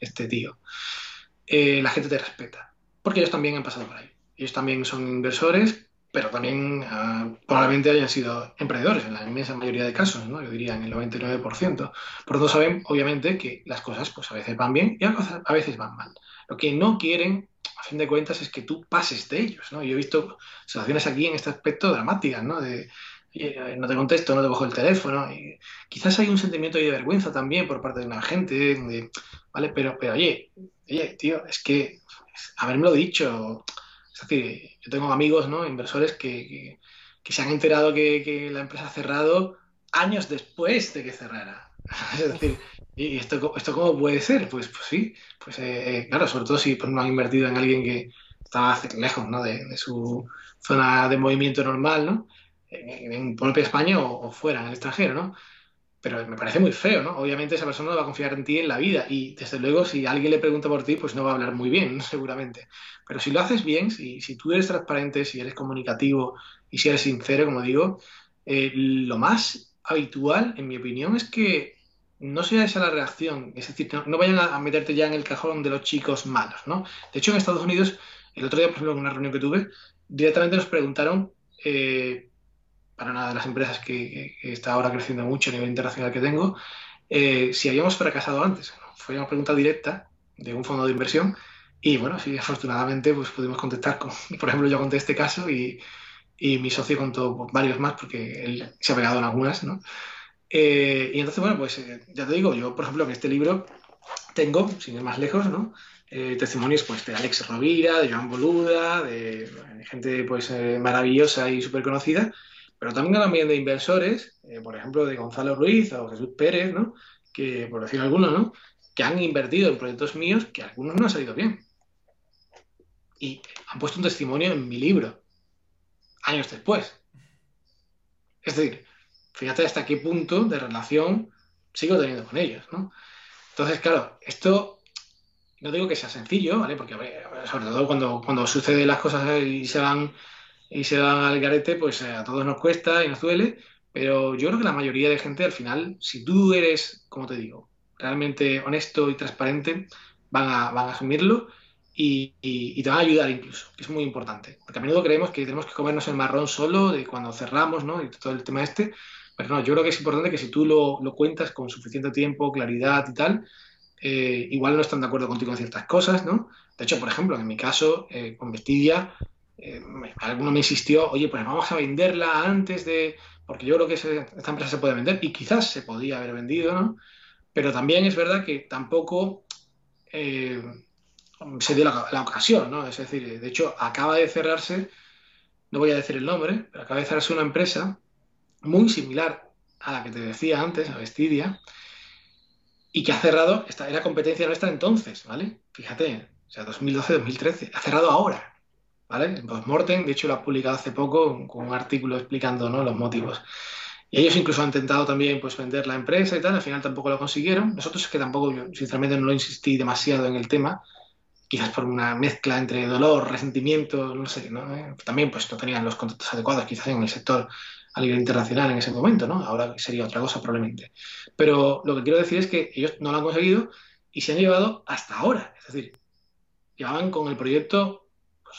[SPEAKER 2] este tío. Eh, la gente te respeta, porque ellos también han pasado por ahí. Ellos también son inversores pero también ah, probablemente hayan sido emprendedores en la inmensa mayoría de casos, ¿no? yo diría en el 99%. Por eso saben, obviamente, que las cosas pues, a veces van bien y a veces van mal. Lo que no quieren, a fin de cuentas, es que tú pases de ellos. ¿no? Yo he visto situaciones aquí en este aspecto dramáticas, ¿no? de no te contesto, no te cojo el teléfono. Y quizás hay un sentimiento de vergüenza también por parte de una gente, ¿vale? Pero, pero oye, oye, tío, es que haberme lo dicho es decir, yo tengo amigos, ¿no? Inversores que, se han enterado que, la empresa ha cerrado años después de que cerrara. es decir, ¿y esto, esto cómo puede ser? Pues, pues sí, pues eh, eh, claro, sobre todo si no han invertido en alguien que estaba lejos ¿no? de, su zona de movimiento normal, ¿no? En, en propia España o, fuera, en el extranjero, ¿no? Pero me parece muy feo, ¿no? Obviamente esa persona no va a confiar en ti en la vida y desde luego si alguien le pregunta por ti, pues no va a hablar muy bien, seguramente. Pero si lo haces bien, si, si tú eres transparente, si eres comunicativo y si eres sincero, como digo, eh, lo más habitual, en mi opinión, es que no sea esa la reacción, es decir, no, vayan a, meterte ya en el cajón de los chicos malos, ¿no? De hecho, en Estados Unidos, el otro día, por ejemplo, en una reunión que tuve, directamente nos preguntaron, eh, para una de las empresas que, está ahora creciendo mucho a nivel internacional que tengo, eh, si habíamos fracasado antes. Fue una pregunta directa de un fondo de inversión y bueno, sí, afortunadamente pues pudimos contestar, con, por ejemplo, yo conté este caso y, y mi socio contó varios más porque él se ha pegado en algunas, ¿no? Eh, y entonces, bueno, pues eh, ya te digo, yo, por ejemplo, en este libro tengo, sin ir más lejos, ¿no? Eh, testimonios pues, de Alex Rovira, de Joan Boluda, de, gente pues, maravillosa y súper conocida, pero también, también de inversores, por ejemplo, de Gonzalo Ruiz o Jesús Pérez, ¿no? que, por decir algunos, ¿no? que han invertido en proyectos míos que algunos no han salido bien. Y han puesto un testimonio en mi libro, años después. Es decir, fíjate hasta qué punto de relación sigo teniendo con ellos, ¿no? Entonces, claro, esto no digo que sea sencillo, ¿vale? Porque, sobre todo cuando, cuando suceden las cosas y se van y se van al garete, pues eh, a todos nos cuesta y nos duele, pero yo creo que la mayoría de gente al final, si tú eres, como te digo, realmente honesto y transparente, van a, van a asumirlo y, y, te van a ayudar incluso, que es muy importante. Porque a menudo creemos que tenemos que comernos el marrón solo de cuando cerramos, ¿no? Y todo el tema este, pero no, yo creo que es importante que si tú lo, lo cuentas con suficiente tiempo, claridad y tal, eh, igual no están de acuerdo contigo en ciertas cosas, ¿no? De hecho, por ejemplo, en mi caso, eh, con Vestidia, eh, alguno me insistió, oye, pues vamos a venderla antes de... Porque yo creo que esta empresa se puede vender y quizás se podía haber vendido, ¿no? Pero también es verdad que tampoco se dio la, la, ocasión, ¿no? Es decir, de hecho, acaba de cerrarse, no voy a decir el nombre, pero acaba de cerrarse una empresa muy similar a la que te decía antes, a Vestidia, y que ha cerrado, esta era competencia nuestra entonces, ¿vale? Fíjate, o sea, 2012-2013, ha cerrado ahora, ¿vale? Postmortem, de hecho lo ha publicado hace poco con un artículo explicando ¿no? los motivos. Y ellos incluso han intentado también pues, vender la empresa y tal, al final tampoco lo consiguieron. Nosotros es que tampoco, yo, sinceramente, no lo insistí demasiado en el tema, quizás por una mezcla entre dolor, resentimiento, no sé, ¿no? Eh, también pues no tenían los contactos adecuados quizás en el sector a nivel internacional en ese momento, ¿no? Ahora sería otra cosa probablemente. Pero lo que quiero decir es que ellos no lo han conseguido y se han llevado hasta ahora. Es decir, llevaban con el proyecto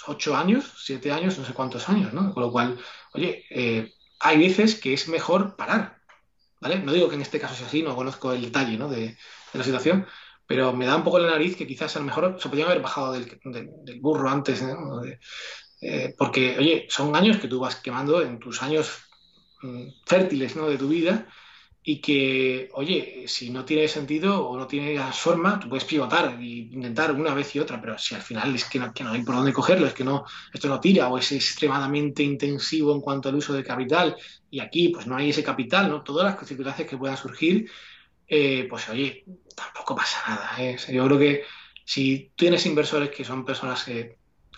[SPEAKER 2] ocho años, siete años, no sé cuántos años, ¿no? Con lo cual, oye, eh, hay veces que es mejor parar, ¿vale? No digo que en este caso sea así, no conozco el detalle, ¿no? de, la situación, pero me da un poco la nariz que quizás a lo mejor se podían haber bajado del, burro antes, ¿no? Eh, porque, oye, son años que tú vas quemando en tus años Mm, fértiles ¿no? de tu vida y que, oye, si no tiene sentido o no tiene forma, tú puedes pivotar e intentar una vez y otra, pero si al final es que no, que no hay por dónde cogerlo, es que no, esto no tira o es extremadamente intensivo en cuanto al uso de capital y aquí pues no hay ese capital, ¿no? Todas las circunstancias que puedan surgir, eh, pues oye, tampoco pasa nada. ¿eh? Yo creo que si tienes inversores que son personas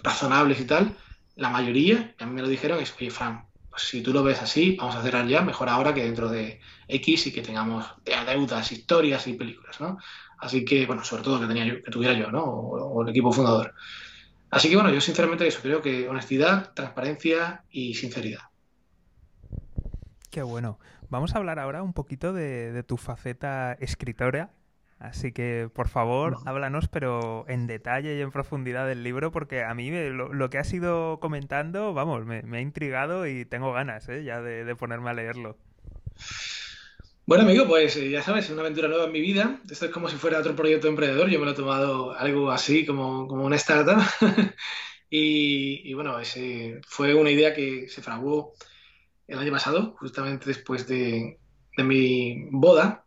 [SPEAKER 2] razonables y tal, la mayoría, a mí me lo dijeron, es, oye, Fran, si tú lo ves así, vamos a cerrar ya, mejor ahora que dentro de X y que tengamos deudas, historias y películas, ¿no? Así que, bueno, sobre todo que, tenía que tuviera yo, ¿no? O, el equipo fundador. Así que, bueno, yo sinceramente eso, creo que honestidad, transparencia y sinceridad.
[SPEAKER 1] Qué bueno. Vamos a hablar ahora un poquito de tu faceta escritora Así que, por favor, háblanos, pero en detalle y en profundidad del libro, porque a mí lo, que has ido comentando, vamos, me, ha intrigado y tengo ganas ¿eh? ya de, ponerme a leerlo.
[SPEAKER 2] Bueno, amigo, pues eh, ya sabes, es una aventura nueva en mi vida. Esto es como si fuera otro proyecto emprendedor. Yo me lo he tomado algo así, como, como una startup. y, bueno, ese fue una idea que se fraguó el año pasado, justamente después de, de mi boda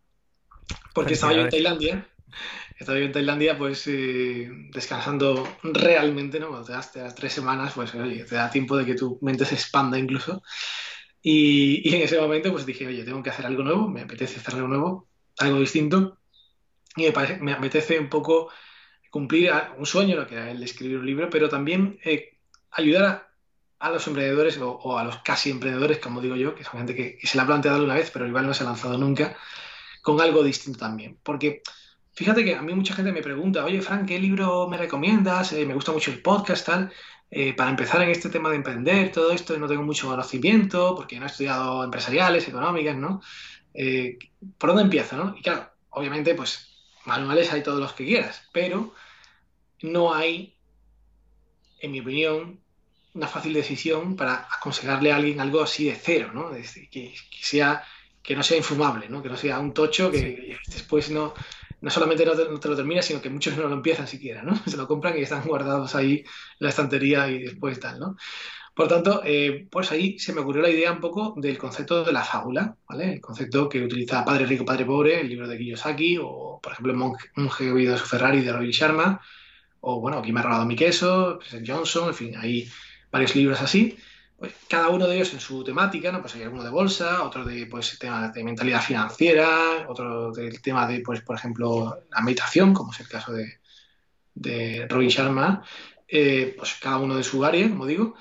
[SPEAKER 2] porque estaba yo en Tailandia. Estaba yo en Tailandia, pues eh, descansando realmente, ¿no? Cuando te das, tres semanas, pues oye, te da tiempo de que tu mente se expanda incluso. Y, y, en ese momento, pues dije, oye, tengo que hacer algo nuevo, me apetece hacer algo nuevo, algo distinto. Y me, parece, me apetece un poco cumplir un sueño, lo que era el escribir un libro, pero también eh, ayudar a, a, los emprendedores o, a los casi emprendedores, como digo yo, que son gente que, que se la ha planteado una vez, pero igual no se ha lanzado nunca con algo distinto también. Porque fíjate que a mí mucha gente me pregunta, oye, Frank, ¿qué libro me recomiendas? Eh, me gusta mucho el podcast, tal. Eh, para empezar en este tema de emprender, todo esto, no tengo mucho conocimiento porque no he estudiado empresariales, económicas, ¿no? Eh, ¿Por dónde empiezo, no? Y claro, obviamente, pues manuales hay todos los que quieras, pero no hay, en mi opinión, una fácil decisión para aconsejarle a alguien algo así de cero, ¿no? que, sea, que no sea infumable, ¿no? Que no sea un tocho que después no, no solamente no te, lo termina, sino que muchos no lo empiezan siquiera, ¿no? Se lo compran y están guardados ahí en la estantería y después tal, ¿no? Por tanto, eh, pues ahí se me ocurrió la idea un poco del concepto de la fábula, ¿vale? El concepto que utiliza Padre Rico, Padre Pobre, el libro de Kiyosaki, o por ejemplo, Monje oído su Ferrari de Robin Sharma, o bueno, aquí me ha robado mi queso, Johnson, en fin, hay varios libros así. Pues cada uno de ellos en su temática, ¿no? Pues hay alguno de bolsa, otro de pues tema de mentalidad financiera, otro del tema de, pues, por ejemplo, la meditación, como es el caso de, de Robin Sharma, eh, pues cada uno de su área, como digo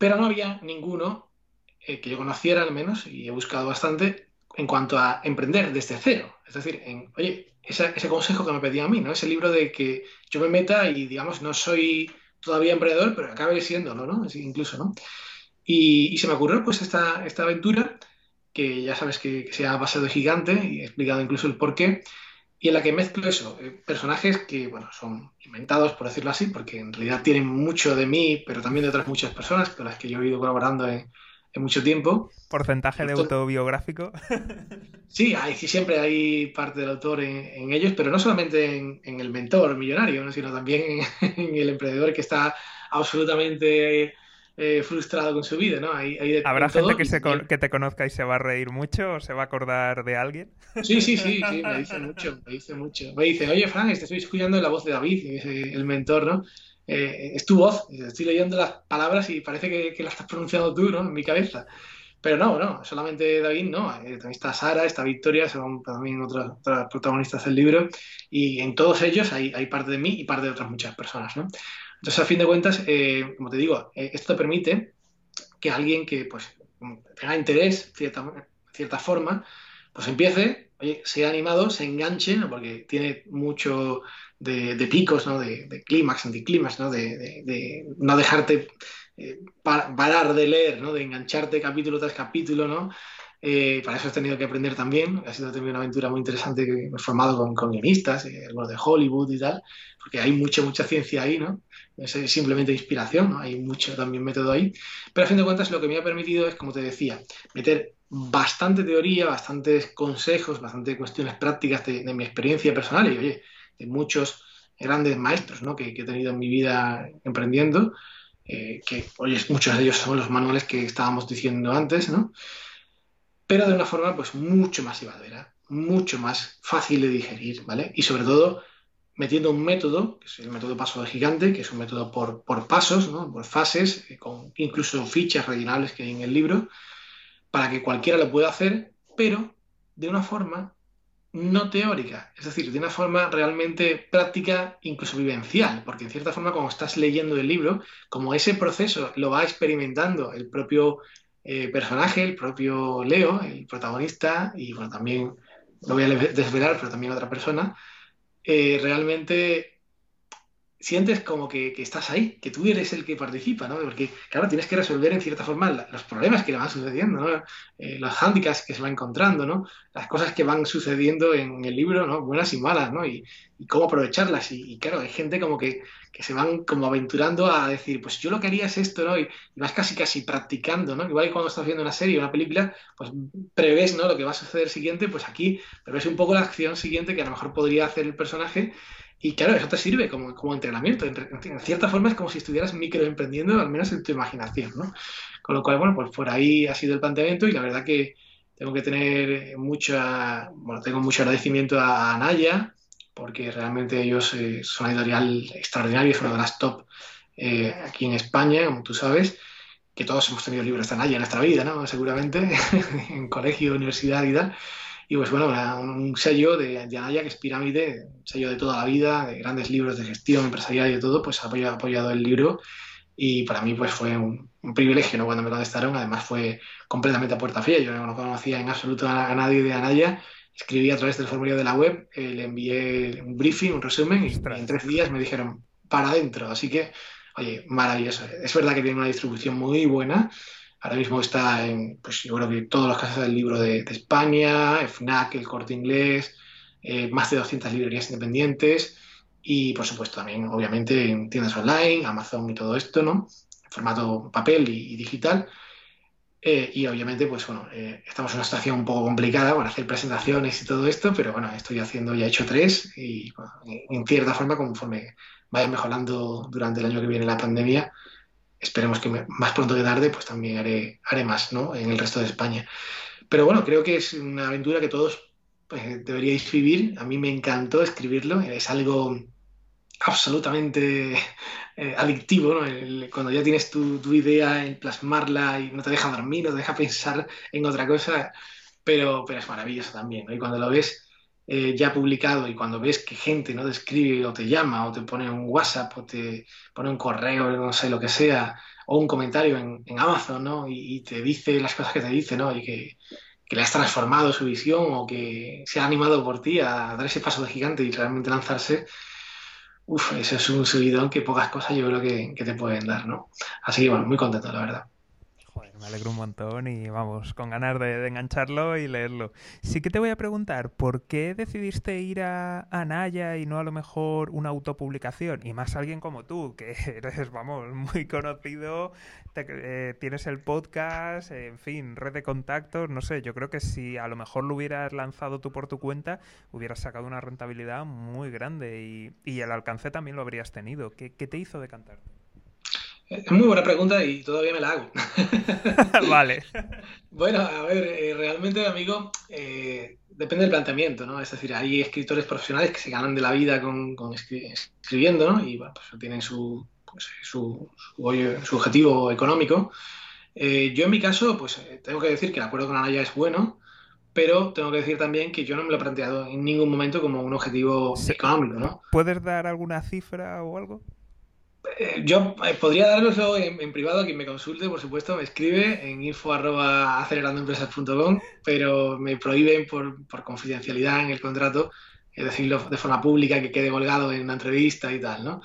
[SPEAKER 2] pero no había ninguno eh, que yo conociera al menos, y he buscado bastante, en cuanto a emprender desde cero. Es decir, en, oye, ese, consejo que me pedía a mí, ¿no? Ese libro de que yo me meta y, digamos, no soy todavía emprendedor, pero acabe siéndolo, ¿no? incluso, ¿no? Y, se me ocurrió, pues, esta, esta aventura, que ya sabes que, se ha basado gigante, y he explicado incluso el porqué, y en la que mezclo eso, eh, personajes que, bueno, son inventados, por decirlo así, porque en realidad tienen mucho de mí, pero también de otras muchas personas con las que yo he ido colaborando en, mucho tiempo.
[SPEAKER 1] ¿Porcentaje de autobiográfico?
[SPEAKER 2] Sí, hay, siempre hay parte del autor en, ellos, pero no solamente en, el mentor millonario, sino también en, el emprendedor que está absolutamente eh, frustrado con su vida, ¿no?
[SPEAKER 1] ¿Habrá gente que, que te conozca y se va a reír mucho o se va a acordar de alguien?
[SPEAKER 2] Sí, sí, sí, sí, me dice mucho, me dice mucho. Me dice, oye, Frank, estoy escuchando la voz de David, el mentor, ¿no? Eh, es tu voz, estoy leyendo las palabras y parece que, que las estás pronunciando tú, ¿no? En mi cabeza. Pero no, no, solamente David, no. Eh, también está Sara, está Victoria, son también otras, protagonistas del libro. Y en todos ellos hay, hay, parte de mí y parte de otras muchas personas, ¿no? Entonces, a fin de cuentas, eh, como te digo, eh, esto permite que alguien que pues, tenga interés, cierta, cierta forma, pues empiece, oye, sea animado, se enganche, porque tiene mucho de, picos, ¿no? de, de clímax, anticlímax, ¿no? De, no dejarte eh, parar de leer, ¿no? de engancharte capítulo tras capítulo, ¿no? Eh, para eso he tenido que aprender también. Ha sido también una aventura muy interesante que me he formado con, con guionistas, eh, de Hollywood y tal, porque hay mucha, mucha ciencia ahí, ¿no? Es simplemente inspiración, ¿no? Hay mucho también método ahí. Pero a fin de cuentas lo que me ha permitido es, como te decía, meter bastante teoría, bastantes consejos, bastantes cuestiones prácticas de, mi experiencia personal y, oye, de muchos grandes maestros ¿no? que, he tenido en mi vida emprendiendo, eh, que, oye, muchos de ellos son los manuales que estábamos diciendo antes, ¿no? pero de una forma pues mucho más llevadera, mucho más fácil de digerir, ¿vale? Y sobre todo metiendo un método, que es el método paso de gigante, que es un método por, pasos, ¿no? por fases, eh, con incluso fichas rellenables que hay en el libro, para que cualquiera lo pueda hacer, pero de una forma no teórica, es decir, de una forma realmente práctica, incluso vivencial, porque en cierta forma, como estás leyendo el libro, como ese proceso lo va experimentando el propio eh, personaje, el propio Leo, el protagonista, y bueno, también lo voy a desvelar, pero también otra persona, eh, realmente sientes como que, estás ahí, que tú eres el que participa, ¿no? Porque, claro, tienes que resolver en cierta forma los problemas que le van sucediendo. Eh, los hándicaps que se va encontrando, ¿no? Las cosas que van sucediendo en el libro, ¿no? Buenas y malas, ¿no? Y, cómo aprovecharlas. Y, claro, hay gente como que, se van como aventurando a decir, pues yo lo que haría es esto, ¿no? Y, vas casi casi practicando, ¿no? Igual que cuando estás viendo una serie o una película, pues prevés, ¿no? Lo que va a suceder siguiente, pues aquí prevés un poco la acción siguiente que a lo mejor podría hacer el personaje y claro, eso te sirve como, como entrenamiento. En, cierta forma es como si estuvieras microemprendiendo, al menos en tu imaginación, ¿no? Con lo cual, bueno, pues por ahí ha sido el planteamiento y la verdad que tengo que tener mucha, bueno, tengo mucho agradecimiento a Anaya, porque realmente ellos eh, son una editorial extraordinaria, es una de las top eh, aquí en España, como tú sabes, que todos hemos tenido libros de Anaya en nuestra vida, ¿no? Seguramente, en colegio, universidad y tal. Y pues bueno, un sello de, de, Anaya, que es Pirámide, un sello de toda la vida, de grandes libros de gestión empresarial y de todo, pues ha apoyado, el libro. Y para mí pues fue un, privilegio ¿no? cuando me contestaron, además fue completamente a puerta fría, yo no conocía en absoluto a, nadie de Anaya, escribí a través del formulario de la web, eh, le envié un briefing, un resumen y, en tres días me dijeron para adentro, así que, oye, maravilloso, es verdad que tiene una distribución muy buena, Ahora mismo está en, pues yo creo que todos los casos del libro de, España, FNAC, el corte inglés, eh, más de 200 librerías independientes y, por supuesto, también, obviamente, en tiendas online, Amazon y todo esto, ¿no? En formato papel y, digital. Eh, y obviamente, pues bueno, eh, estamos en una situación un poco complicada para hacer presentaciones y todo esto, pero bueno, estoy haciendo, ya he hecho tres y en cierta forma, conforme vaya mejorando durante el año que viene la pandemia, esperemos que más pronto que tarde, pues también haré, haré más, ¿no? En el resto de España. Pero bueno, creo que es una aventura que todos pues, deberíais vivir. A mí me encantó escribirlo. Es algo absolutamente eh, adictivo, ¿no? cuando ya tienes tu, tu, idea en plasmarla y no te deja dormir, no te deja pensar en otra cosa, pero, pero es maravilloso también, ¿no? Y cuando lo ves eh, ya publicado y cuando ves que gente no te escribe o te llama o te pone un WhatsApp o te pone un correo, no sé, lo que sea, o un comentario en, Amazon, ¿no? Y, te dice las cosas que te dice, ¿no? Y que, le has transformado su visión o que se ha animado por ti a dar ese paso de gigante y realmente lanzarse, Uf, eso es un subidón que pocas cosas yo creo que, que te pueden dar, ¿no? Así que bueno, muy contento, la verdad
[SPEAKER 1] me alegro un montón y vamos, con ganas de, engancharlo y leerlo. Sí que te voy a preguntar, ¿por qué decidiste ir a, Naya y no a lo mejor una autopublicación? Y más alguien como tú, que eres, vamos, muy conocido, eh, tienes el podcast, en fin, red de contactos, no sé, yo creo que si a lo mejor lo hubieras lanzado tú por tu cuenta, hubieras sacado una rentabilidad muy grande y, y el alcance también lo habrías tenido. ¿Qué, qué te hizo decantarte?
[SPEAKER 2] Es muy buena pregunta y todavía me la hago.
[SPEAKER 1] vale.
[SPEAKER 2] Bueno, a ver, eh, realmente, amigo, eh, depende del planteamiento, ¿no? Es decir, hay escritores profesionales que se ganan de la vida con, escribiendo, ¿no? Y bueno, pues tienen su, pues, su, objetivo económico. Eh, yo en mi caso, pues tengo que decir que el acuerdo con Anaya es bueno, pero tengo que decir también que yo no me lo he planteado en ningún momento como un objetivo económico, ¿no?
[SPEAKER 1] ¿Puedes dar alguna cifra o algo?
[SPEAKER 2] Eh, yo eh, podría darlo en, en, privado a quien me consulte, por supuesto, me escribe en info.acelerandoempresas.com, pero me prohíben por, por, confidencialidad en el contrato decirlo de forma pública, que quede colgado en una entrevista y tal, ¿no?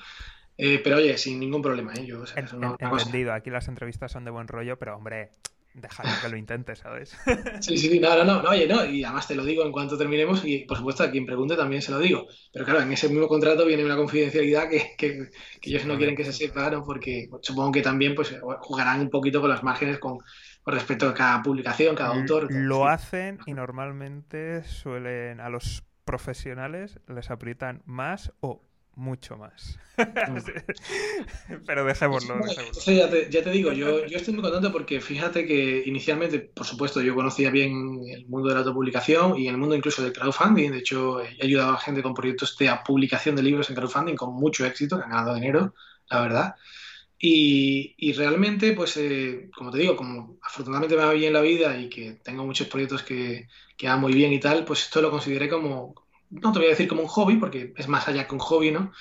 [SPEAKER 2] Eh, pero oye, sin ningún problema, ¿eh? Yo, o sea,
[SPEAKER 1] Entendido, aquí las entrevistas son de buen rollo, pero hombre, Déjalo que lo intente, ¿sabes?
[SPEAKER 2] Sí, sí, sí, no, no, no, oye, no, y además te lo digo en cuanto terminemos y por supuesto a quien pregunte también se lo digo. Pero claro, en ese mismo contrato viene una confidencialidad que, que, ellos no quieren que se sepa, ¿no? Porque supongo que también pues jugarán un poquito con las márgenes con, con respecto a cada publicación, cada autor.
[SPEAKER 1] Lo hacen y normalmente suelen a los profesionales les aprietan más o mucho más. Pero dejémoslo.
[SPEAKER 2] ya, te, ya, te, digo, yo, yo, estoy muy contento porque fíjate que inicialmente, por supuesto, yo conocía bien el mundo de la autopublicación y el mundo incluso del crowdfunding. De hecho, he ayudado a gente con proyectos de publicación de libros en crowdfunding con mucho éxito, que han ganado dinero, la verdad. Y, y realmente, pues, eh, como te digo, como afortunadamente me va bien la vida y que tengo muchos proyectos que, que van muy bien y tal, pues esto lo consideré como, no te voy a decir como un hobby, porque es más allá que un hobby, ¿no?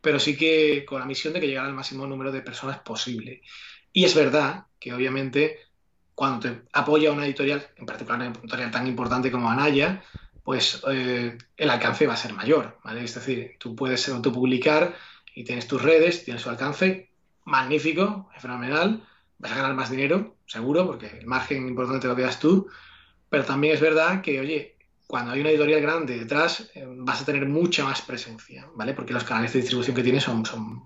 [SPEAKER 2] Pero sí que con la misión de que llegara al máximo número de personas posible. Y es verdad que obviamente cuando te apoya una editorial, en particular una editorial tan importante como Anaya, pues eh, el alcance va a ser mayor, ¿vale? Es decir, tú puedes autopublicar y tienes tus redes, tienes su alcance, magnífico, es fenomenal, vas a ganar más dinero, seguro, porque el margen importante lo quedas tú, pero también es verdad que, oye, cuando hay una editorial grande detrás, eh, vas a tener mucha más presencia, ¿vale? Porque los canales de distribución que tienes son, son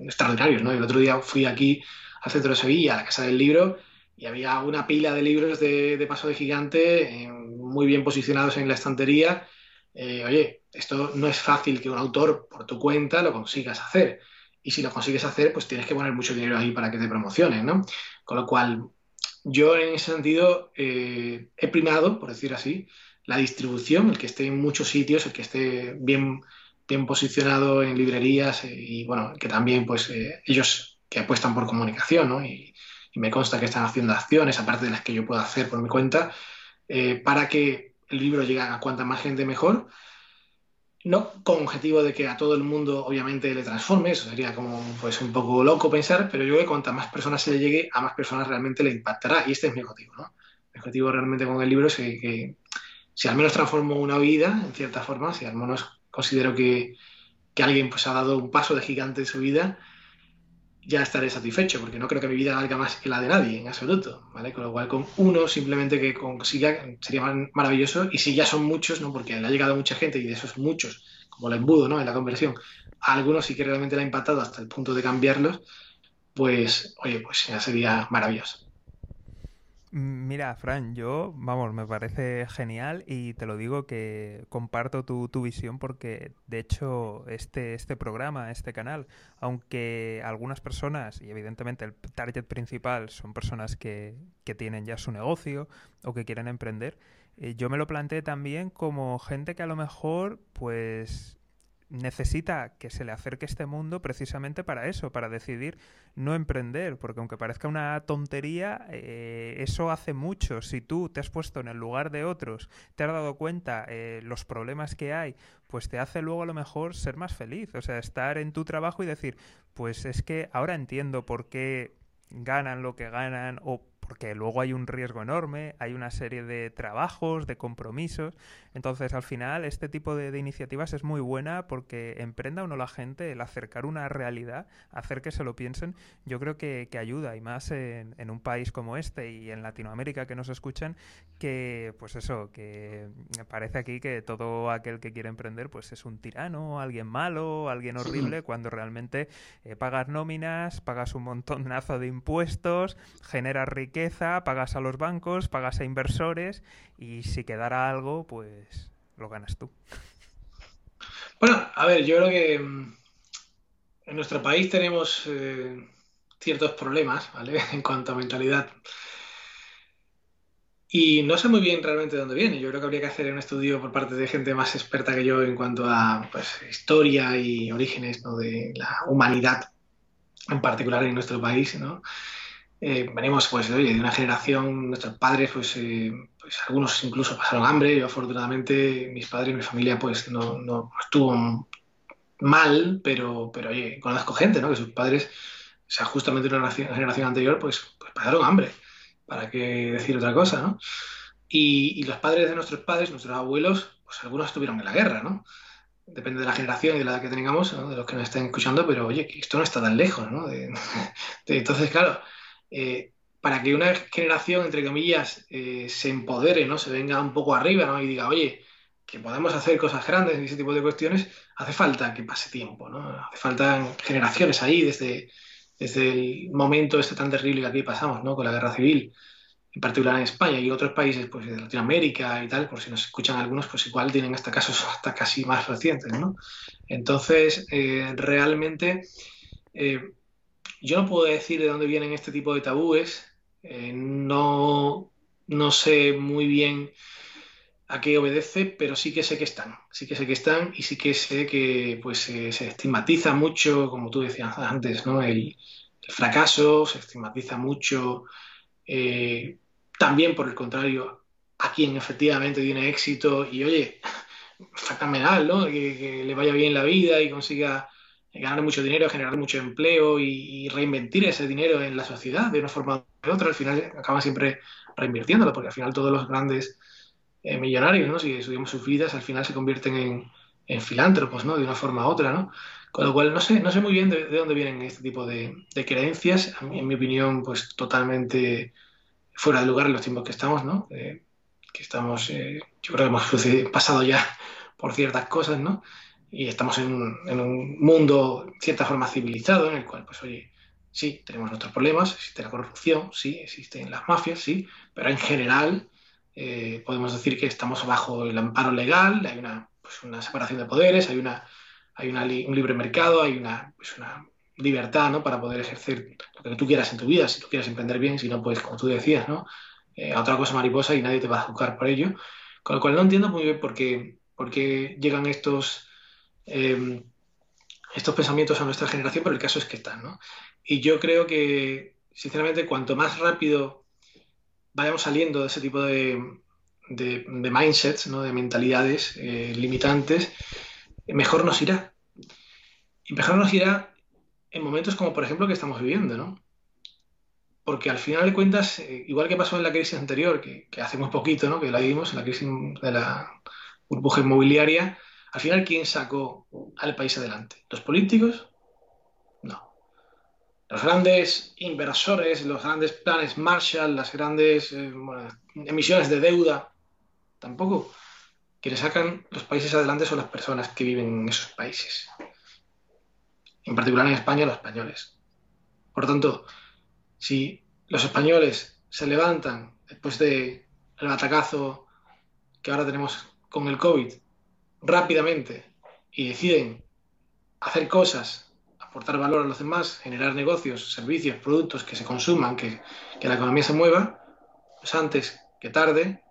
[SPEAKER 2] extraordinarios, ¿no? El otro día fui aquí al centro de Sevilla, a la Casa del Libro, y había una pila de libros de, paso de gigante eh, muy bien posicionados en la estantería. Eh, oye, esto no es fácil que un autor por tu cuenta lo consigas hacer. Y si lo consigues hacer, pues tienes que poner mucho dinero ahí para que te promocionen, ¿no? Con lo cual, yo en ese sentido he primado, por decir así, la distribución, el que esté en muchos sitios, el que esté bien, bien posicionado en librerías eh, y bueno, que también pues eh, ellos que apuestan por comunicación, ¿no? Y, me consta que están haciendo acciones, aparte de las que yo puedo hacer por mi cuenta, eh, para que el libro llegue a cuanta más gente mejor. No con objetivo de que a todo el mundo obviamente le transforme, eso sería como pues un poco loco pensar, pero yo creo que cuanta más personas se le llegue, a más personas realmente le impactará. Y este es mi objetivo, ¿no? Mi objetivo realmente con el libro es que si al menos transformo una vida, en cierta forma, si al menos considero que, alguien pues, ha dado un paso de gigante en su vida, ya estaré satisfecho, porque no creo que mi vida valga más que la de nadie, en absoluto, ¿vale? Con lo cual, con uno simplemente que consiga sería maravilloso, y si ya son muchos, ¿no? Porque le ha llegado mucha gente, y de esos muchos, como el embudo, ¿no? En la conversión, a algunos sí que realmente le ha impactado hasta el punto de cambiarlos, pues, oye, pues ya sería maravilloso.
[SPEAKER 1] Mira, Fran, yo, vamos, me parece genial y te lo digo que comparto tu, visión porque, de hecho, este, este programa, este canal, aunque algunas personas, y evidentemente el target principal son personas que, que tienen ya su negocio o que quieren emprender, eh, yo me lo planteé también como gente que a lo mejor, pues, necesita que se le acerque este mundo precisamente para eso, para decidir no emprender, porque aunque parezca una tontería, eh, eso hace mucho. Si tú te has puesto en el lugar de otros, te has dado cuenta eh, los problemas que hay, pues te hace luego a lo mejor ser más feliz, o sea, estar en tu trabajo y decir, pues es que ahora entiendo por qué ganan lo que ganan porque luego hay un riesgo enorme, hay una serie de trabajos, de compromisos. Entonces, al final, este tipo de, iniciativas es muy buena porque emprenda o no la gente el acercar una realidad, hacer que se lo piensen, yo creo que, ayuda, y más en, un país como este y en Latinoamérica que nos escuchan, que, pues eso, que parece aquí que todo aquel que quiere emprender, pues es un tirano, alguien malo, alguien horrible, cuando realmente eh, pagas nóminas, pagas un montonazo de impuestos, generas riqueza, pagas a los bancos, pagas a inversores y si quedara algo, pues lo ganas tú.
[SPEAKER 2] Bueno, a ver, yo creo que mm, en nuestro país tenemos eh, ciertos problemas, ¿vale? En cuanto a mentalidad. Y no sé muy bien realmente de dónde viene. Yo creo que habría que hacer un estudio por parte de gente más experta que yo en cuanto a pues, historia y orígenes de la humanidad, en particular en nuestro país, ¿no? Eh, venimos pues de una generación, nuestros padres, pues, eh, pues, algunos incluso pasaron hambre, yo afortunadamente, mis padres, mi familia, pues no, no estuvo mal, pero, pero oye, conozco gente, ¿no? Que sus padres, o sea, justamente en una generación anterior, pues, pues pasaron hambre, para qué decir otra cosa, ¿no? Y, y, los padres de nuestros padres, nuestros abuelos, pues algunos estuvieron en la guerra, ¿no? Depende de la generación y de la edad que tengamos, de los que nos estén escuchando, pero oye, esto no está tan lejos, ¿no? entonces, claro, eh, para que una generación, entre comillas, eh, se empodere, ¿no? Se venga un poco arriba, ¿no? Y diga, oye, que podemos hacer cosas grandes y ese tipo de cuestiones, hace falta que pase tiempo, ¿no? Hace falta generaciones ahí desde, desde el momento este tan terrible que aquí pasamos, ¿no? Con la guerra civil, en particular en España y otros países, pues de Latinoamérica y tal, por si nos escuchan algunos, pues igual tienen hasta casos hasta casi más recientes, ¿no? Entonces, eh, realmente yo no puedo decir de dónde vienen este tipo de tabúes, eh, no, no sé muy bien a qué obedece, pero sí que sé que están, sí que sé que están y sí que sé que pues se estigmatiza mucho, como tú decías antes, ¿no? el, fracaso, se estigmatiza mucho, eh, también por el contrario, a quien efectivamente tiene éxito y oye, fenomenal, ¿no? Que, le vaya bien la vida y consiga ganar mucho dinero, generar mucho empleo y, reinvertir ese dinero en la sociedad de una forma u otra, al final acaban siempre reinvirtiéndolo, porque al final todos los grandes eh, millonarios, ¿no? si subimos sus vidas, al final se convierten en, en, filántropos, ¿no? de una forma u otra. ¿no? Con lo cual, no sé, no sé muy bien de, dónde vienen este tipo de, creencias, en mi opinión, pues totalmente fuera de lugar en los tiempos que estamos, ¿no? Eh, que estamos, eh, yo creo que hemos pasado ya por ciertas cosas, ¿no? Y estamos en un, mundo, en cierta forma, civilizado, en el cual, pues, oye, sí, tenemos nuestros problemas, existe la corrupción, sí, existen las mafias, sí, pero en general eh, podemos decir que estamos bajo el amparo legal, hay una, pues, una separación de poderes, hay, una, hay una un libre mercado, hay una, pues, una libertad ¿no? para poder ejercer lo que tú quieras en tu vida, si tú quieres emprender bien, si no, pues como tú decías, ¿no? Eh, otra cosa mariposa y nadie te va a juzgar por ello. Con lo cual no entiendo muy bien por qué, por qué llegan estos Em, estos pensamientos a nuestra generación, pero el caso es que están, ¿no? Y yo creo que, sinceramente, cuanto más rápido vayamos saliendo de ese tipo de, mindsets, ¿no? de mentalidades eh, limitantes, mejor nos irá. Y mejor nos irá en momentos como, por ejemplo, que estamos viviendo, ¿no? Porque al final de cuentas, eh, igual que pasó en la crisis anterior, que, que hace muy poquito, ¿no? Que la vimos, en la crisis de la burbuja inmobiliaria, al final, ¿quién sacó al país adelante? ¿Los políticos? No. los grandes inversores, los grandes planes Marshall, las grandes eh, emisiones de deuda, tampoco. Quienes sacan los países adelante son las personas que viven en esos países. En particular en España, los españoles. Por tanto, si los españoles se levantan después del atacazo que ahora tenemos con el COVID rápidamente y deciden hacer cosas, aportar valor a los demás, generar negocios, servicios, productos que se consuman, que, la economía se mueva, pues antes que tarde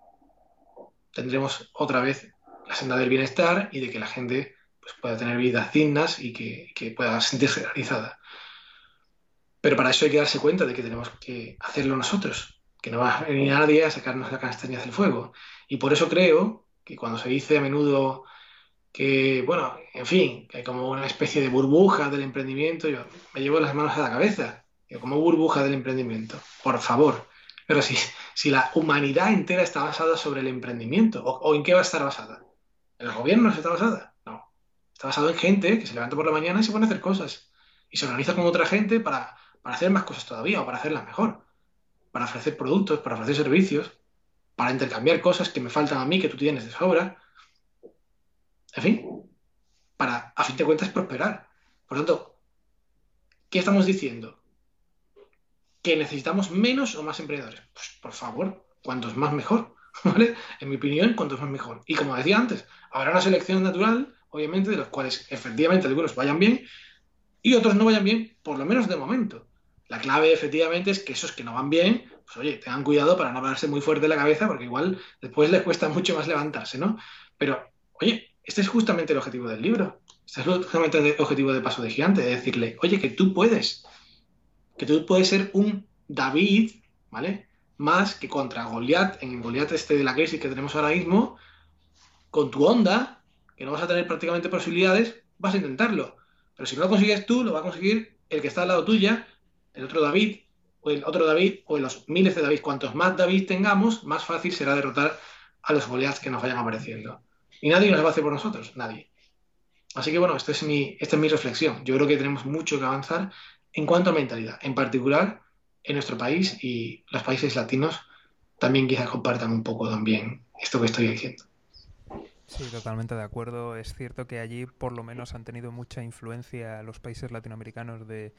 [SPEAKER 2] tendremos otra vez la senda del bienestar y de que la gente pues, pueda tener vidas dignas y que, que pueda sentirse realizada. Pero para eso hay que darse cuenta de que tenemos que hacerlo nosotros, que no va a venir nadie a sacarnos la castaña del fuego. Y por eso creo que cuando se dice a menudo que, bueno, en fin, que como una especie de burbuja del emprendimiento, yo me llevo las manos a la cabeza, como burbuja del emprendimiento, por favor. Pero si, si la humanidad entera está basada sobre el emprendimiento, ¿o, en qué va a estar basada? ¿En los gobiernos está basada? No. Está basado en gente que se levanta por la mañana y se pone a hacer cosas. Y se organiza con otra gente para, para hacer más cosas todavía o para hacerlas mejor. Para ofrecer productos, para ofrecer servicios, para intercambiar cosas que me faltan a mí, que tú tienes de sobra en fin, para, a fin de cuentas, prosperar. Por lo tanto, ¿qué estamos diciendo? ¿Que necesitamos menos o más emprendedores? Pues por favor, cuantos más mejor, ¿vale? En mi opinión, cuantos más mejor. Y como decía antes, habrá una selección natural, obviamente, de los cuales efectivamente algunos vayan bien y otros no vayan bien, por lo menos de momento. La clave, efectivamente, es que esos que no van bien, pues oye, tengan cuidado para no darse muy fuerte la cabeza, porque igual después les cuesta mucho más levantarse, ¿no? Pero, oye, este es justamente el objetivo del libro. Este es justamente el objetivo de Paso de Gigante, de decirle, oye, que tú puedes, que tú puedes ser un David, ¿vale? Más que contra Goliat, en Goliat este de la crisis que tenemos ahora mismo, con tu onda, que no vas a tener prácticamente posibilidades, vas a intentarlo. Pero si no lo consigues tú, lo va a conseguir el que está al lado tuya, el otro David, o el otro David, o los miles de David. Cuantos más David tengamos, más fácil será derrotar a los Goliaths que nos vayan apareciendo. Y nadie nos va a hacer por nosotros, nadie. Así que bueno, esta es, mi, esta es mi reflexión. Yo creo que tenemos mucho que avanzar en cuanto a mentalidad, en particular en nuestro país y los países latinos también quizás compartan un poco también esto que estoy diciendo.
[SPEAKER 1] Sí, totalmente de acuerdo. Es cierto que allí por lo menos han tenido mucha influencia los países latinoamericanos de,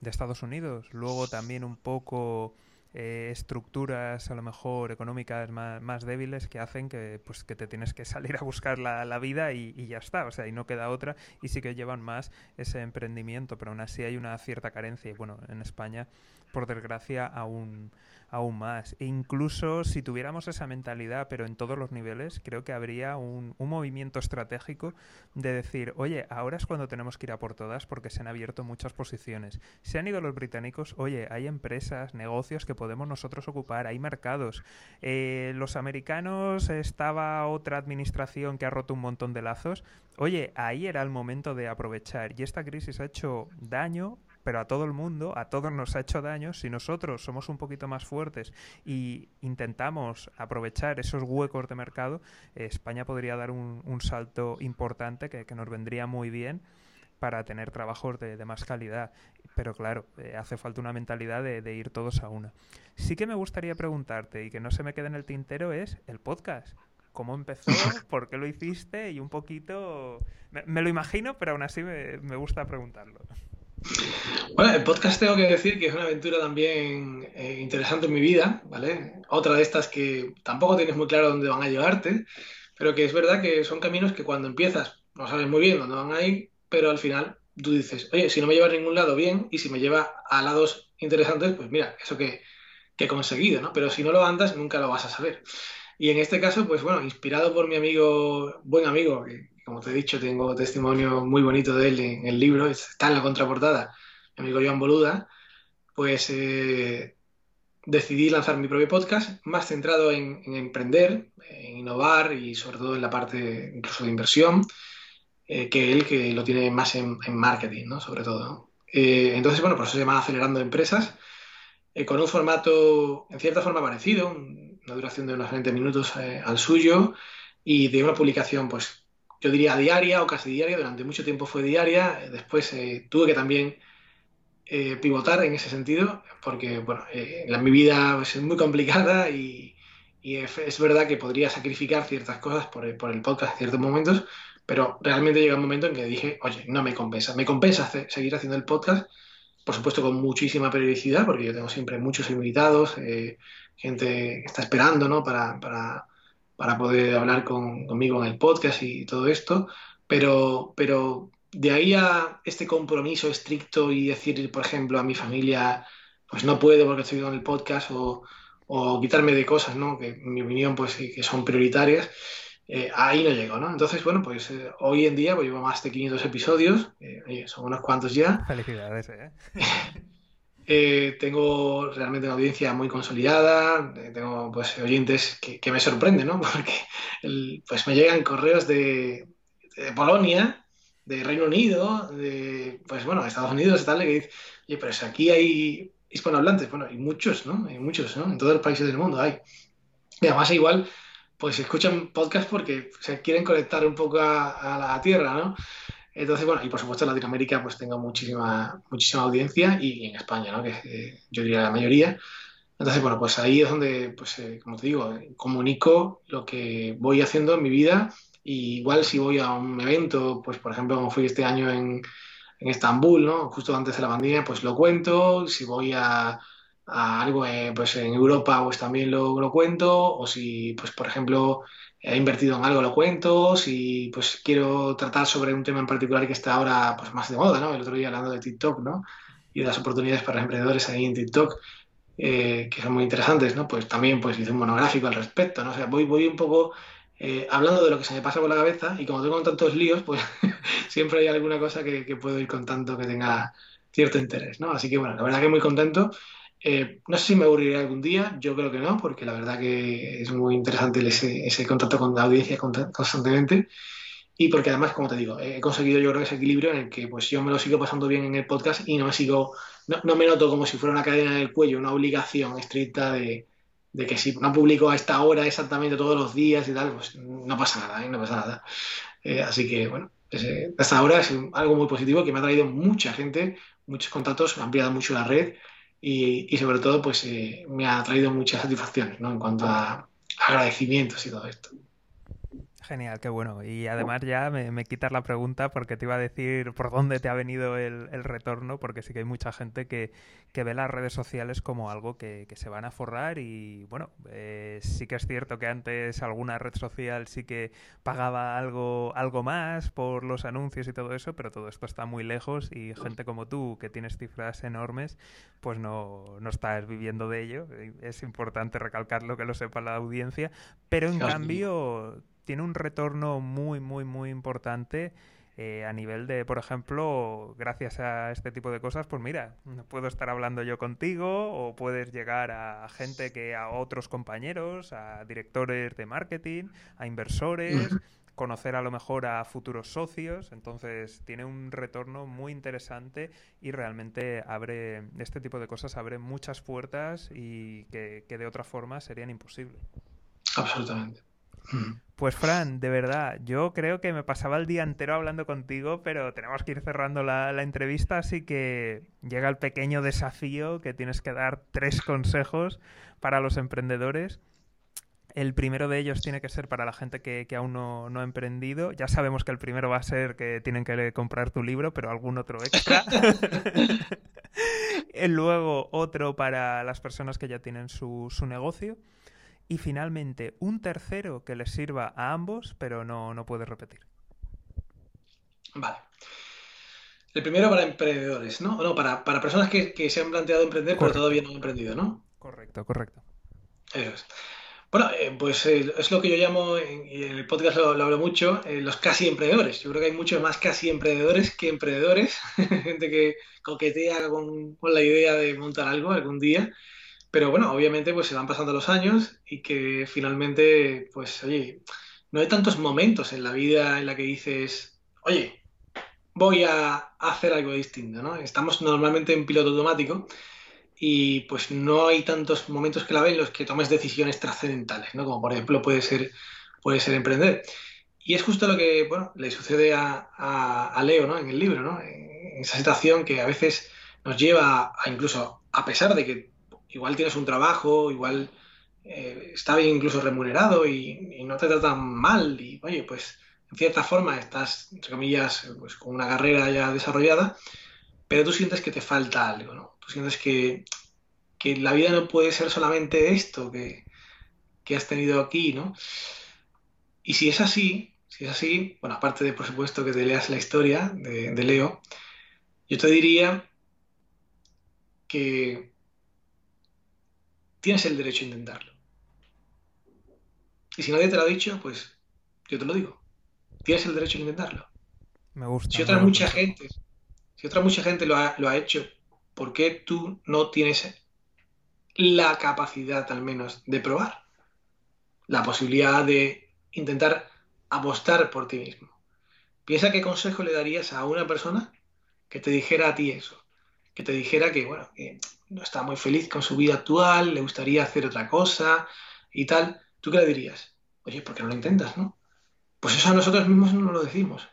[SPEAKER 1] de Estados Unidos. Luego también un poco eh, estructuras a lo mejor económicas más, débiles que hacen que pues que te tienes que salir a buscar la, la vida y, y, ya está, o sea, y no queda otra y sí que llevan más ese emprendimiento, pero aún así hay una cierta carencia y bueno, en España por desgracia aún aún más. E incluso si tuviéramos esa mentalidad, pero en todos los niveles, creo que habría un, movimiento estratégico de decir, oye, ahora es cuando tenemos que ir a por todas porque se han abierto muchas posiciones. Se han ido los británicos, oye, hay empresas, negocios que podemos nosotros ocupar, hay mercados. Eh, los americanos estaba otra administración que ha roto un montón de lazos. Oye, ahí era el momento de aprovechar y esta crisis ha hecho daño pero a todo el mundo, a todos nos ha hecho daño. Si nosotros somos un poquito más fuertes y intentamos aprovechar esos huecos de mercado, España podría dar un, salto importante que, nos vendría muy bien para tener trabajos de, más calidad. Pero claro, eh, hace falta una mentalidad de, ir todos a una. Sí que me gustaría preguntarte, y que no se me quede en el tintero, es el podcast. ¿Cómo empezó? ¿Por qué lo hiciste? Y un poquito... Me, lo imagino, pero aún así me gusta preguntarlo.
[SPEAKER 2] Bueno, el podcast tengo que decir que es una aventura también eh, interesante en mi vida, ¿vale? Otra de estas que tampoco tienes muy claro dónde van a llevarte, pero que es verdad que son caminos que cuando empiezas no sabes muy bien dónde van a ir, pero al final tú dices, oye, si no me lleva a ningún lado, bien, y si me lleva a lados interesantes, pues mira, eso que, que he conseguido, ¿no? Pero si no lo andas, nunca lo vas a saber. Y en este caso, pues bueno, inspirado por mi amigo, buen amigo, como te he dicho, tengo testimonio muy bonito de él en el libro, está en la contraportada, mi amigo Joan Boluda, pues eh, decidí lanzar mi propio podcast, más centrado en, emprender, en innovar y sobre todo en la parte incluso de inversión, eh, que él que lo tiene más en, marketing, ¿no? Sobre todo. Eh, entonces, bueno, por eso se llama Acelerando Empresas, con un formato en cierta forma parecido, una duración de unos 20 minutos al suyo y de una publicación pues yo diría diaria o casi diaria, durante mucho tiempo fue diaria, después eh, tuve que también eh, pivotar en ese sentido, porque bueno, mi vida es muy complicada y, es, verdad que podría sacrificar ciertas cosas por el, podcast en ciertos momentos, pero realmente llega un momento en que dije, oye, no me compensa. Me compensa seguir haciendo el podcast, por supuesto con muchísima periodicidad, porque yo tengo siempre muchos invitados, eh, gente que está esperando ¿no? para, para poder hablar con, conmigo en el podcast y todo esto, pero, pero de ahí a este compromiso estricto y decir, por ejemplo, a mi familia, pues no puedo porque estoy con el podcast o, o quitarme de cosas, ¿no? Que en mi opinión, pues que son prioritarias eh, ahí no llego, ¿no? Entonces, bueno, pues eh, hoy en día pues, llevo más de 500 episodios, eh, son unos cuantos ya.
[SPEAKER 1] Felicidades, ¿eh?
[SPEAKER 2] tengo realmente una audiencia muy consolidada, tengo pues oyentes que, me sorprenden, ¿no? Porque pues me llegan correos de, Polonia, de Reino Unido, de, pues bueno, Estados Unidos y tal, que dicen, oye, pero aquí hay hispanohablantes, bueno, hay muchos, ¿no? Hay muchos, ¿no? En todos los países del mundo hay. Y además igual pues escuchan podcast porque se quieren conectar un poco a, la tierra, ¿no? Entonces, bueno, y por supuesto en Latinoamérica pues tengo muchísima, muchísima audiencia y, en España, ¿no? Que eh, yo diría la mayoría. Entonces, bueno, pues ahí es donde, pues, eh, como te digo, comunico lo que voy haciendo en mi vida. Y igual si voy a un evento, pues por ejemplo, como fui este año en, en Estambul, ¿no? Justo antes de la pandemia, pues lo cuento. Si voy a, a algo eh, pues en Europa pues también lo, lo, cuento o si pues por ejemplo he invertido en algo lo cuento si pues quiero tratar sobre un tema en particular que está ahora pues más de moda ¿no? el otro día hablando de TikTok ¿no? y de las oportunidades para emprendedores ahí en TikTok eh, que son muy interesantes ¿no? pues también pues hice un monográfico al respecto ¿no? o sea voy, voy un poco eh, hablando de lo que se me pasa por la cabeza y como tengo tantos líos pues siempre hay alguna cosa que, que puedo ir contando que tenga cierto interés ¿no? así que bueno la verdad que muy contento eh, no sé si me aburriré algún día, yo creo que no, porque la verdad que es muy interesante ese, contacto con la audiencia constantemente. Y porque además, como te digo, he conseguido yo creo ese equilibrio en el que pues yo me lo sigo pasando bien en el podcast y no me sigo, no, me noto como si fuera una cadena en el cuello, una obligación estricta de, que si no publico a esta hora exactamente todos los días y tal, pues no pasa nada, ¿eh? no pasa nada. Eh, así que bueno, hasta ahora es algo muy positivo que me ha traído mucha gente, muchos contactos, me ha ampliado mucho la red y, sobre todo pues eh, me ha traído muchas satisfacciones ¿no? en cuanto a agradecimientos y todo esto.
[SPEAKER 1] Genial, qué bueno. Y además ya me, quitas la pregunta porque te iba a decir por dónde te ha venido el, retorno, porque sí que hay mucha gente que, ve las redes sociales como algo que, se van a forrar y bueno, eh, sí que es cierto que antes alguna red social sí que pagaba algo, algo más por los anuncios y todo eso, pero todo esto está muy lejos y gente como tú que tienes cifras enormes, pues no, no estás viviendo de ello. Es importante recalcarlo que lo sepa la audiencia, pero en cambio tiene un retorno muy, muy, muy importante eh, a nivel de, por ejemplo, gracias a este tipo de cosas, pues mira, puedo estar hablando yo contigo o puedes llegar a gente que a otros compañeros, a directores de marketing, a inversores, conocer a lo mejor a futuros socios, entonces tiene un retorno muy interesante y realmente abre, este tipo de cosas abre muchas puertas y que, que de otra forma serían imposibles.
[SPEAKER 2] Absolutamente.
[SPEAKER 1] Pues Fran, de verdad, yo creo que me pasaba el día entero hablando contigo, pero tenemos que ir cerrando la, entrevista, así que llega el pequeño desafío que tienes que dar tres consejos para los emprendedores. El primero de ellos tiene que ser para la gente que, aún no, ha emprendido. Ya sabemos que el primero va a ser que tienen que comprar tu libro, pero algún otro extra. Luego otro para las personas que ya tienen su, su negocio. Y finalmente, un tercero que les sirva a ambos, pero no, no puedes repetir.
[SPEAKER 2] Vale. El primero para emprendedores, ¿no? No, para, personas que, se han planteado emprender, pero todavía no han emprendido, ¿no?
[SPEAKER 1] Correcto, correcto.
[SPEAKER 2] Eso es. Bueno, eh, pues eh, es lo que yo llamo, y en el podcast lo, hablo mucho, eh, los casi emprendedores. Yo creo que hay muchos más casi emprendedores que emprendedores, gente que coquetea con, con, la idea de montar algo algún día pero bueno, obviamente pues se van pasando los años y que finalmente, pues oye, no hay tantos momentos en la vida en la que dices, oye, voy a hacer algo distinto, ¿no? Estamos normalmente en piloto automático y pues no hay tantos momentos que la ven en los que tomes decisiones trascendentales, ¿no? Como por ejemplo puede ser, puede ser emprender. Y es justo lo que, bueno, le sucede a, a, Leo, ¿no? En el libro, ¿no? En esa situación que a veces nos lleva a incluso, a pesar de que igual tienes un trabajo, igual eh, está bien incluso remunerado y, no te tratan mal y oye, pues en cierta forma estás, entre comillas, pues con una carrera ya desarrollada, pero tú sientes que te falta algo, ¿no? Tú sientes que, que la vida no puede ser solamente esto que, que has tenido aquí, ¿no? Y si es así, si es así, bueno, aparte de por supuesto que te leas la historia de, de Leo, yo te diría que tienes el derecho a intentarlo. Y si nadie te lo ha dicho, pues yo te lo digo. Tienes el derecho a intentarlo.
[SPEAKER 1] Me gusta.
[SPEAKER 2] Si otra mucha gente, si otra mucha gente lo ha, lo ha hecho, ¿por qué tú no tienes la capacidad al menos de probar? La posibilidad de intentar apostar por ti mismo. Piensa qué consejo le darías a una persona que te dijera a ti eso, que te dijera que, bueno, que no está muy feliz con su vida actual, le gustaría hacer otra cosa y tal. ¿Tú qué le dirías? Oye, ¿por qué no lo intentas, no? Pues eso a nosotros mismos no lo decimos,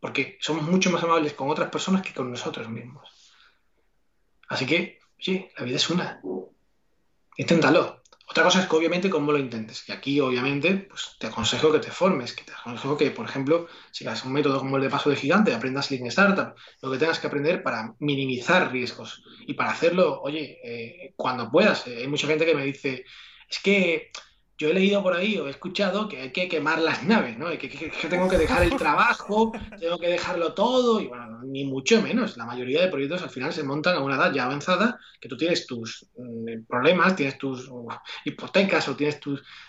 [SPEAKER 2] porque somos mucho más amables con otras personas que con nosotros mismos. Así que, oye, la vida es una. Inténtalo. Otra cosa es que obviamente cómo lo intentes. Y aquí obviamente pues, te aconsejo que te formes, que te aconsejo que, por ejemplo, sigas un método como el de paso de gigante, aprendas Lean Startup, lo que tengas que aprender para minimizar riesgos. Y para hacerlo, oye, eh, cuando puedas. Eh, hay mucha gente que me dice, es que yo he leído por ahí o he escuchado que hay que quemar las naves, ¿no? Que, tengo que dejar el trabajo, tengo que dejarlo todo, y bueno, ni mucho menos. La mayoría de proyectos al final se montan a una edad ya avanzada, que tú tienes tus mm, problemas, tienes tus uh, hipotecas o tienes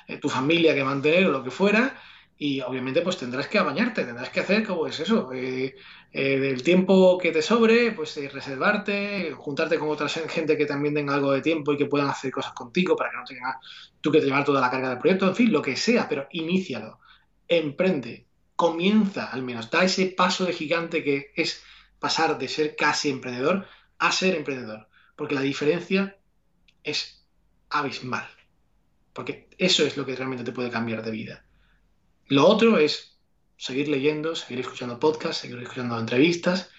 [SPEAKER 2] eh, tu familia que mantener o lo que fuera, y obviamente pues tendrás que apañarte, tendrás que hacer como es eso, eh, eh, del tiempo que te sobre, pues eh, reservarte, juntarte con otra gente que también tenga algo de tiempo y que puedan hacer cosas contigo para que no tengas tú que llevar toda la carga del proyecto, en fin, lo que sea, pero inícialo, emprende, comienza al menos, da ese paso de gigante que es pasar de ser casi emprendedor a ser emprendedor, porque la diferencia es abismal, porque eso es lo que realmente te puede cambiar de vida. Lo otro es seguir leyendo, seguir escuchando podcasts, seguir escuchando entrevistas,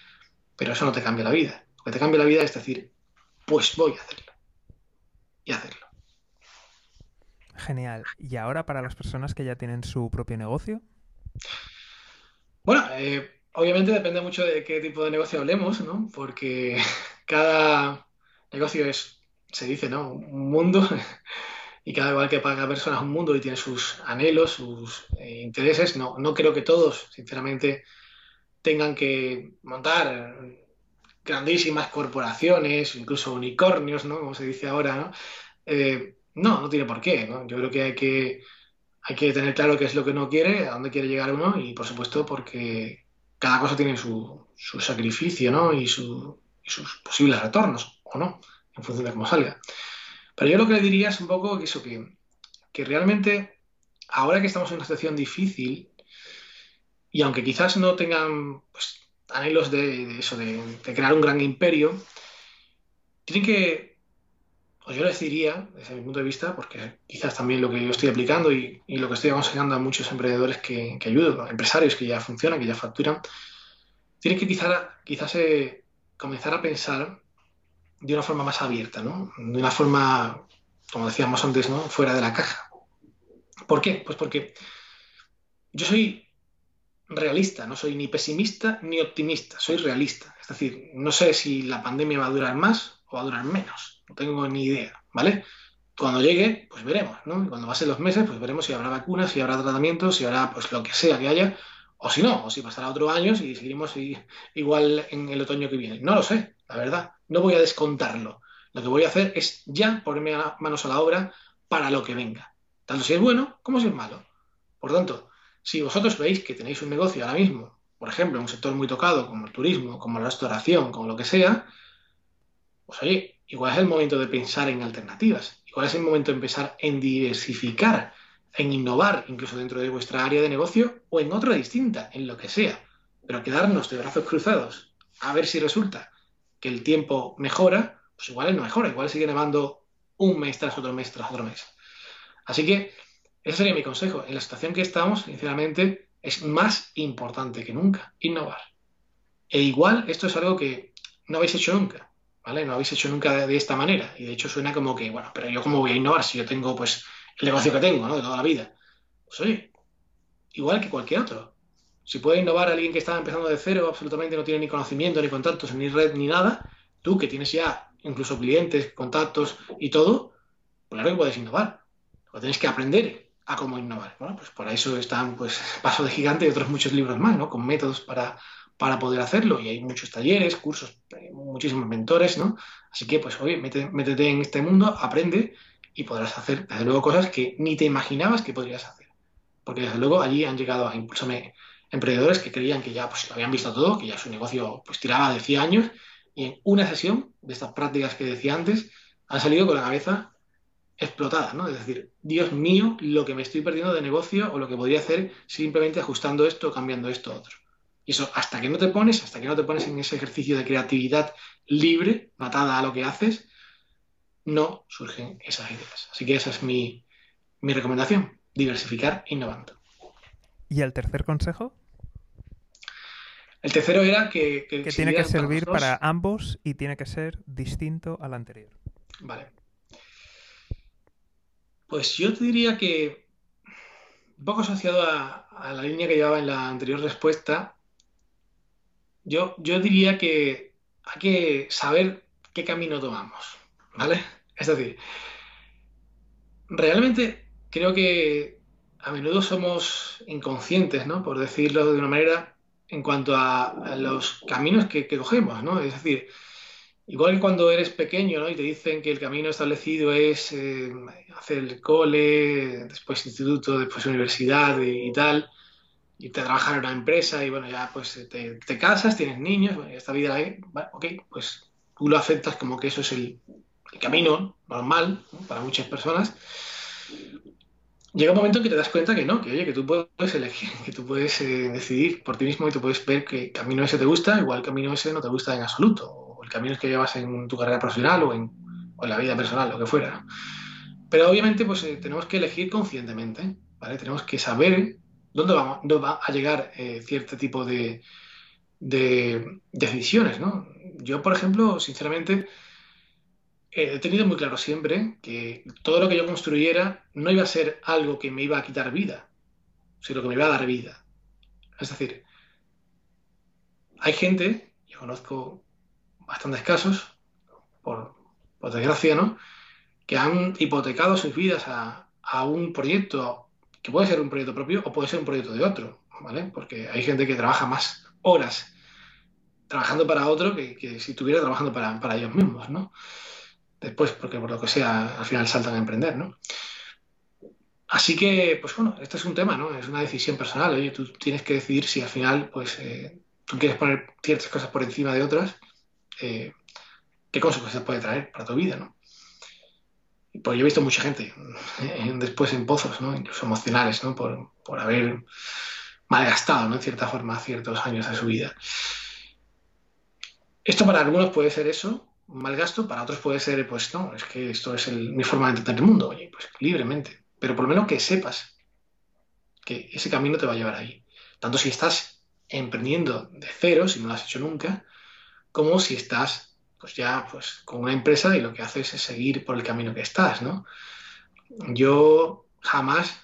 [SPEAKER 2] pero eso no te cambia la vida. Lo que te cambia la vida es decir, pues voy a hacerlo. Y hacerlo.
[SPEAKER 1] Genial. ¿Y ahora para las personas que ya tienen su propio negocio?
[SPEAKER 2] Bueno, eh, obviamente depende mucho de qué tipo de negocio hablemos, ¿no? Porque cada negocio es, se dice, ¿no? Un mundo y cada igual que cada persona es un mundo y tiene sus anhelos, sus eh, intereses, no, no creo que todos, sinceramente, tengan que montar grandísimas corporaciones, incluso unicornios, ¿no? Como se dice ahora, ¿no? Eh, no, no tiene por qué, ¿no? Yo creo que hay que hay que tener claro qué es lo que uno quiere, a dónde quiere llegar uno y, por supuesto, porque cada cosa tiene su, su sacrificio, ¿no? Y sus posibles retornos, o no, en función de cómo salga. Pero yo lo que le diría es un poco que eso, que, que realmente ahora que estamos en una situación difícil, y aunque quizás no tengan pues, anhelos de, eso, de, crear un gran imperio, tienen que, o yo les diría, desde mi punto de vista, porque quizás también lo que yo estoy aplicando y, lo que estoy aconsejando a muchos emprendedores que, que ayudo, empresarios que ya funcionan, que ya facturan, tienen que quizás, quizás eh, comenzar a pensar de una forma más abierta, ¿no? De una forma, como decíamos antes, ¿no? Fuera de la caja. ¿Por qué? Pues porque yo soy realista, no soy ni pesimista ni optimista, soy realista. Es decir, no sé si la pandemia va a durar más o va a durar menos, no tengo ni idea, ¿vale? Cuando llegue, pues veremos, ¿no? Y cuando pasen los meses, pues veremos si habrá vacunas, si habrá tratamientos, si habrá pues lo que sea que haya, o si no, o si pasará otro año y seguiremos igual en el otoño que viene. No lo sé, la verdad. No voy a descontarlo. Lo que voy a hacer es ya ponerme manos a la obra para lo que venga. Tanto si es bueno como si es malo. Por tanto, si vosotros veis que tenéis un negocio ahora mismo, por ejemplo, en un sector muy tocado como el turismo, como la restauración, como lo que sea, pues oye, igual es el momento de pensar en alternativas. Igual es el momento de empezar en diversificar, en innovar, incluso dentro de vuestra área de negocio o en otra distinta, en lo que sea. Pero quedarnos de brazos cruzados a ver si resulta que el tiempo mejora, pues igual no mejora, igual sigue nevando un mes tras otro mes tras otro mes. Así que ese sería mi consejo. En la situación que estamos, sinceramente, es más importante que nunca innovar. E igual esto es algo que no habéis hecho nunca, ¿vale? No habéis hecho nunca de, esta manera. Y de hecho suena como que, bueno, pero yo cómo voy a innovar si yo tengo, pues, el negocio que tengo, ¿no? De toda la vida. Pues oye, igual que cualquier otro. Si puede innovar alguien que está empezando de cero, absolutamente no tiene ni conocimiento, ni contactos, ni red, ni nada, tú que tienes ya incluso clientes, contactos y todo, claro que puedes innovar. Lo tienes que aprender a cómo innovar. Bueno, pues por eso están pues Paso de Gigante y otros muchos libros más, ¿no? Con métodos para, para poder hacerlo. Y hay muchos talleres, cursos, eh, muchísimos mentores, ¿no? Así que, pues, oye, métete, en este mundo, aprende y podrás hacer, desde luego, cosas que ni te imaginabas que podrías hacer. Porque, desde luego, allí han llegado a impulsarme emprendedores que creían que ya pues, lo habían visto todo, que ya su negocio pues, tiraba de 100 años y en una sesión de estas prácticas que decía antes han salido con la cabeza explotada, ¿no? Es decir, Dios mío, lo que me estoy perdiendo de negocio o lo que podría hacer simplemente ajustando esto cambiando esto a otro. Y eso, hasta que no te pones, hasta que no te pones en ese ejercicio de creatividad libre, matada a lo que haces, no surgen esas ideas. Así que esa es mi, recomendación, diversificar innovando.
[SPEAKER 1] ¿Y el tercer consejo?
[SPEAKER 2] El tercero era que...
[SPEAKER 1] Que, tiene que servir para, ambos y tiene que ser distinto al anterior.
[SPEAKER 2] Vale. Pues yo te diría que, un poco asociado a la línea que llevaba en la anterior respuesta, yo, diría que hay que saber qué camino tomamos, ¿vale? Es decir, realmente creo que a menudo somos inconscientes, ¿no? Por decirlo de una manera, en cuanto a, los caminos que, cogemos, ¿no? Es decir, igual que cuando eres pequeño, ¿no? Y te dicen que el camino establecido es eh, hacer el cole, después instituto, después universidad y tal, y te trabajas en una empresa y bueno, ya pues te, casas, tienes niños, bueno, esta vida ahí, ok, pues tú lo aceptas como que eso es el, camino normal para muchas personas. Llega un momento en que te das cuenta que no, que oye, que tú puedes elegir, que tú puedes eh, decidir por ti mismo y tú puedes ver que camino ese te gusta, igual el camino ese no te gusta en absoluto, o el camino que llevas en tu carrera profesional o en, o en la vida personal, lo que fuera. Pero obviamente pues eh, tenemos que elegir conscientemente, ¿vale? Tenemos que saber dónde va, a llegar eh, cierto tipo de, decisiones, ¿no? Yo, por ejemplo, sinceramente, he tenido muy claro siempre que todo lo que yo construyera no iba a ser algo que me iba a quitar vida, sino que me iba a dar vida. Es decir, hay gente, yo conozco bastantes casos, por, desgracia, ¿no? que han hipotecado sus vidas a, a un proyecto que puede ser un proyecto propio o puede ser un proyecto de otro, ¿vale? Porque hay gente que trabaja más horas trabajando para otro que, si estuviera trabajando para, ellos mismos, ¿no? Después, porque por lo que sea, al final saltan a emprender, ¿no? Así que, pues bueno, este es un tema, ¿no? Es una decisión personal. Oye, tú tienes que decidir si al final, pues, eh, tú quieres poner ciertas cosas por encima de otras, eh, qué consecuencias puede traer para tu vida, ¿no? pues yo he visto mucha gente después en pozos, ¿no? incluso emocionales, ¿no? por, por haber malgastado, ¿no? en cierta forma, ciertos años de su vida. Esto para algunos puede ser eso, mal gasto, para otros puede ser, pues no, es que esto es mi forma de entender el mundo, oye, pues libremente, pero por lo menos que sepas que ese camino te va a llevar ahí. Tanto si estás emprendiendo de cero, si no lo has hecho nunca, como si estás pues ya pues con una empresa y lo que haces es seguir por el camino que estás, ¿no? Yo jamás,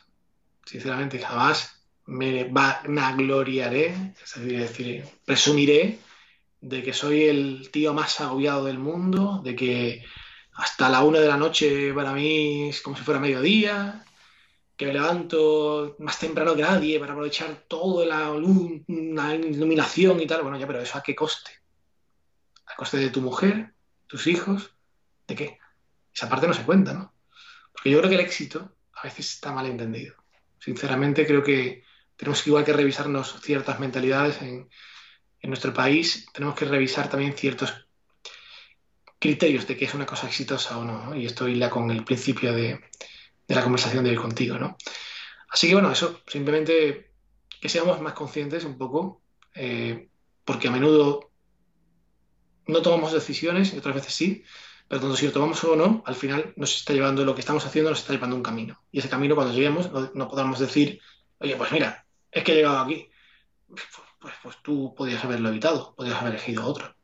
[SPEAKER 2] sinceramente jamás me vanagloriaré, es decir, presumiré de que soy el tío más agobiado del mundo, de que hasta la una de la noche para mí es como si fuera mediodía, que me levanto más temprano que nadie para aprovechar toda la luz, la iluminación y tal. Bueno, ya, pero eso a qué coste a coste de tu mujer, tus hijos, ¿de qué? Esa parte no se cuenta, ¿no? Porque yo creo que el éxito a veces está mal entendido. Sinceramente creo que tenemos que igual que revisarnos ciertas mentalidades en, nuestro país, tenemos que revisar también ciertos criterios de qué es una cosa exitosa o no, Y esto hila con el principio de, la conversación de hoy contigo, ¿no? Así que bueno, eso, simplemente que seamos más conscientes un poco, eh, porque a menudo no tomamos decisiones y otras veces sí, pero tanto si lo tomamos o no, al final nos está llevando lo que estamos haciendo, nos está llevando un camino. Y ese camino, cuando lleguemos, no, podamos decir, oye, pues mira, es que he llegado aquí. Pues, pues, tú podías haberlo evitado, podías haber elegido otro.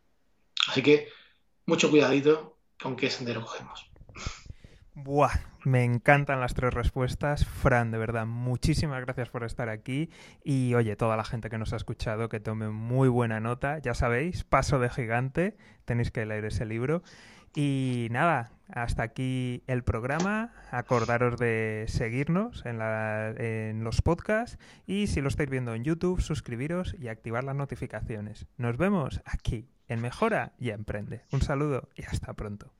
[SPEAKER 2] Así que mucho cuidadito con qué sendero cogemos.
[SPEAKER 1] Buah, me encantan las tres respuestas. Fran, de verdad, muchísimas gracias por estar aquí. Y oye, toda la gente que nos ha escuchado, que tome muy buena nota. Ya sabéis, Paso de Gigante, tenéis que leer ese libro. Y nada, hasta aquí el programa. Acordaros de seguirnos en, los podcasts y si lo estáis viendo en YouTube, suscribiros y activar las notificaciones. Nos vemos aquí en Mejora y Emprende. Un saludo y hasta pronto.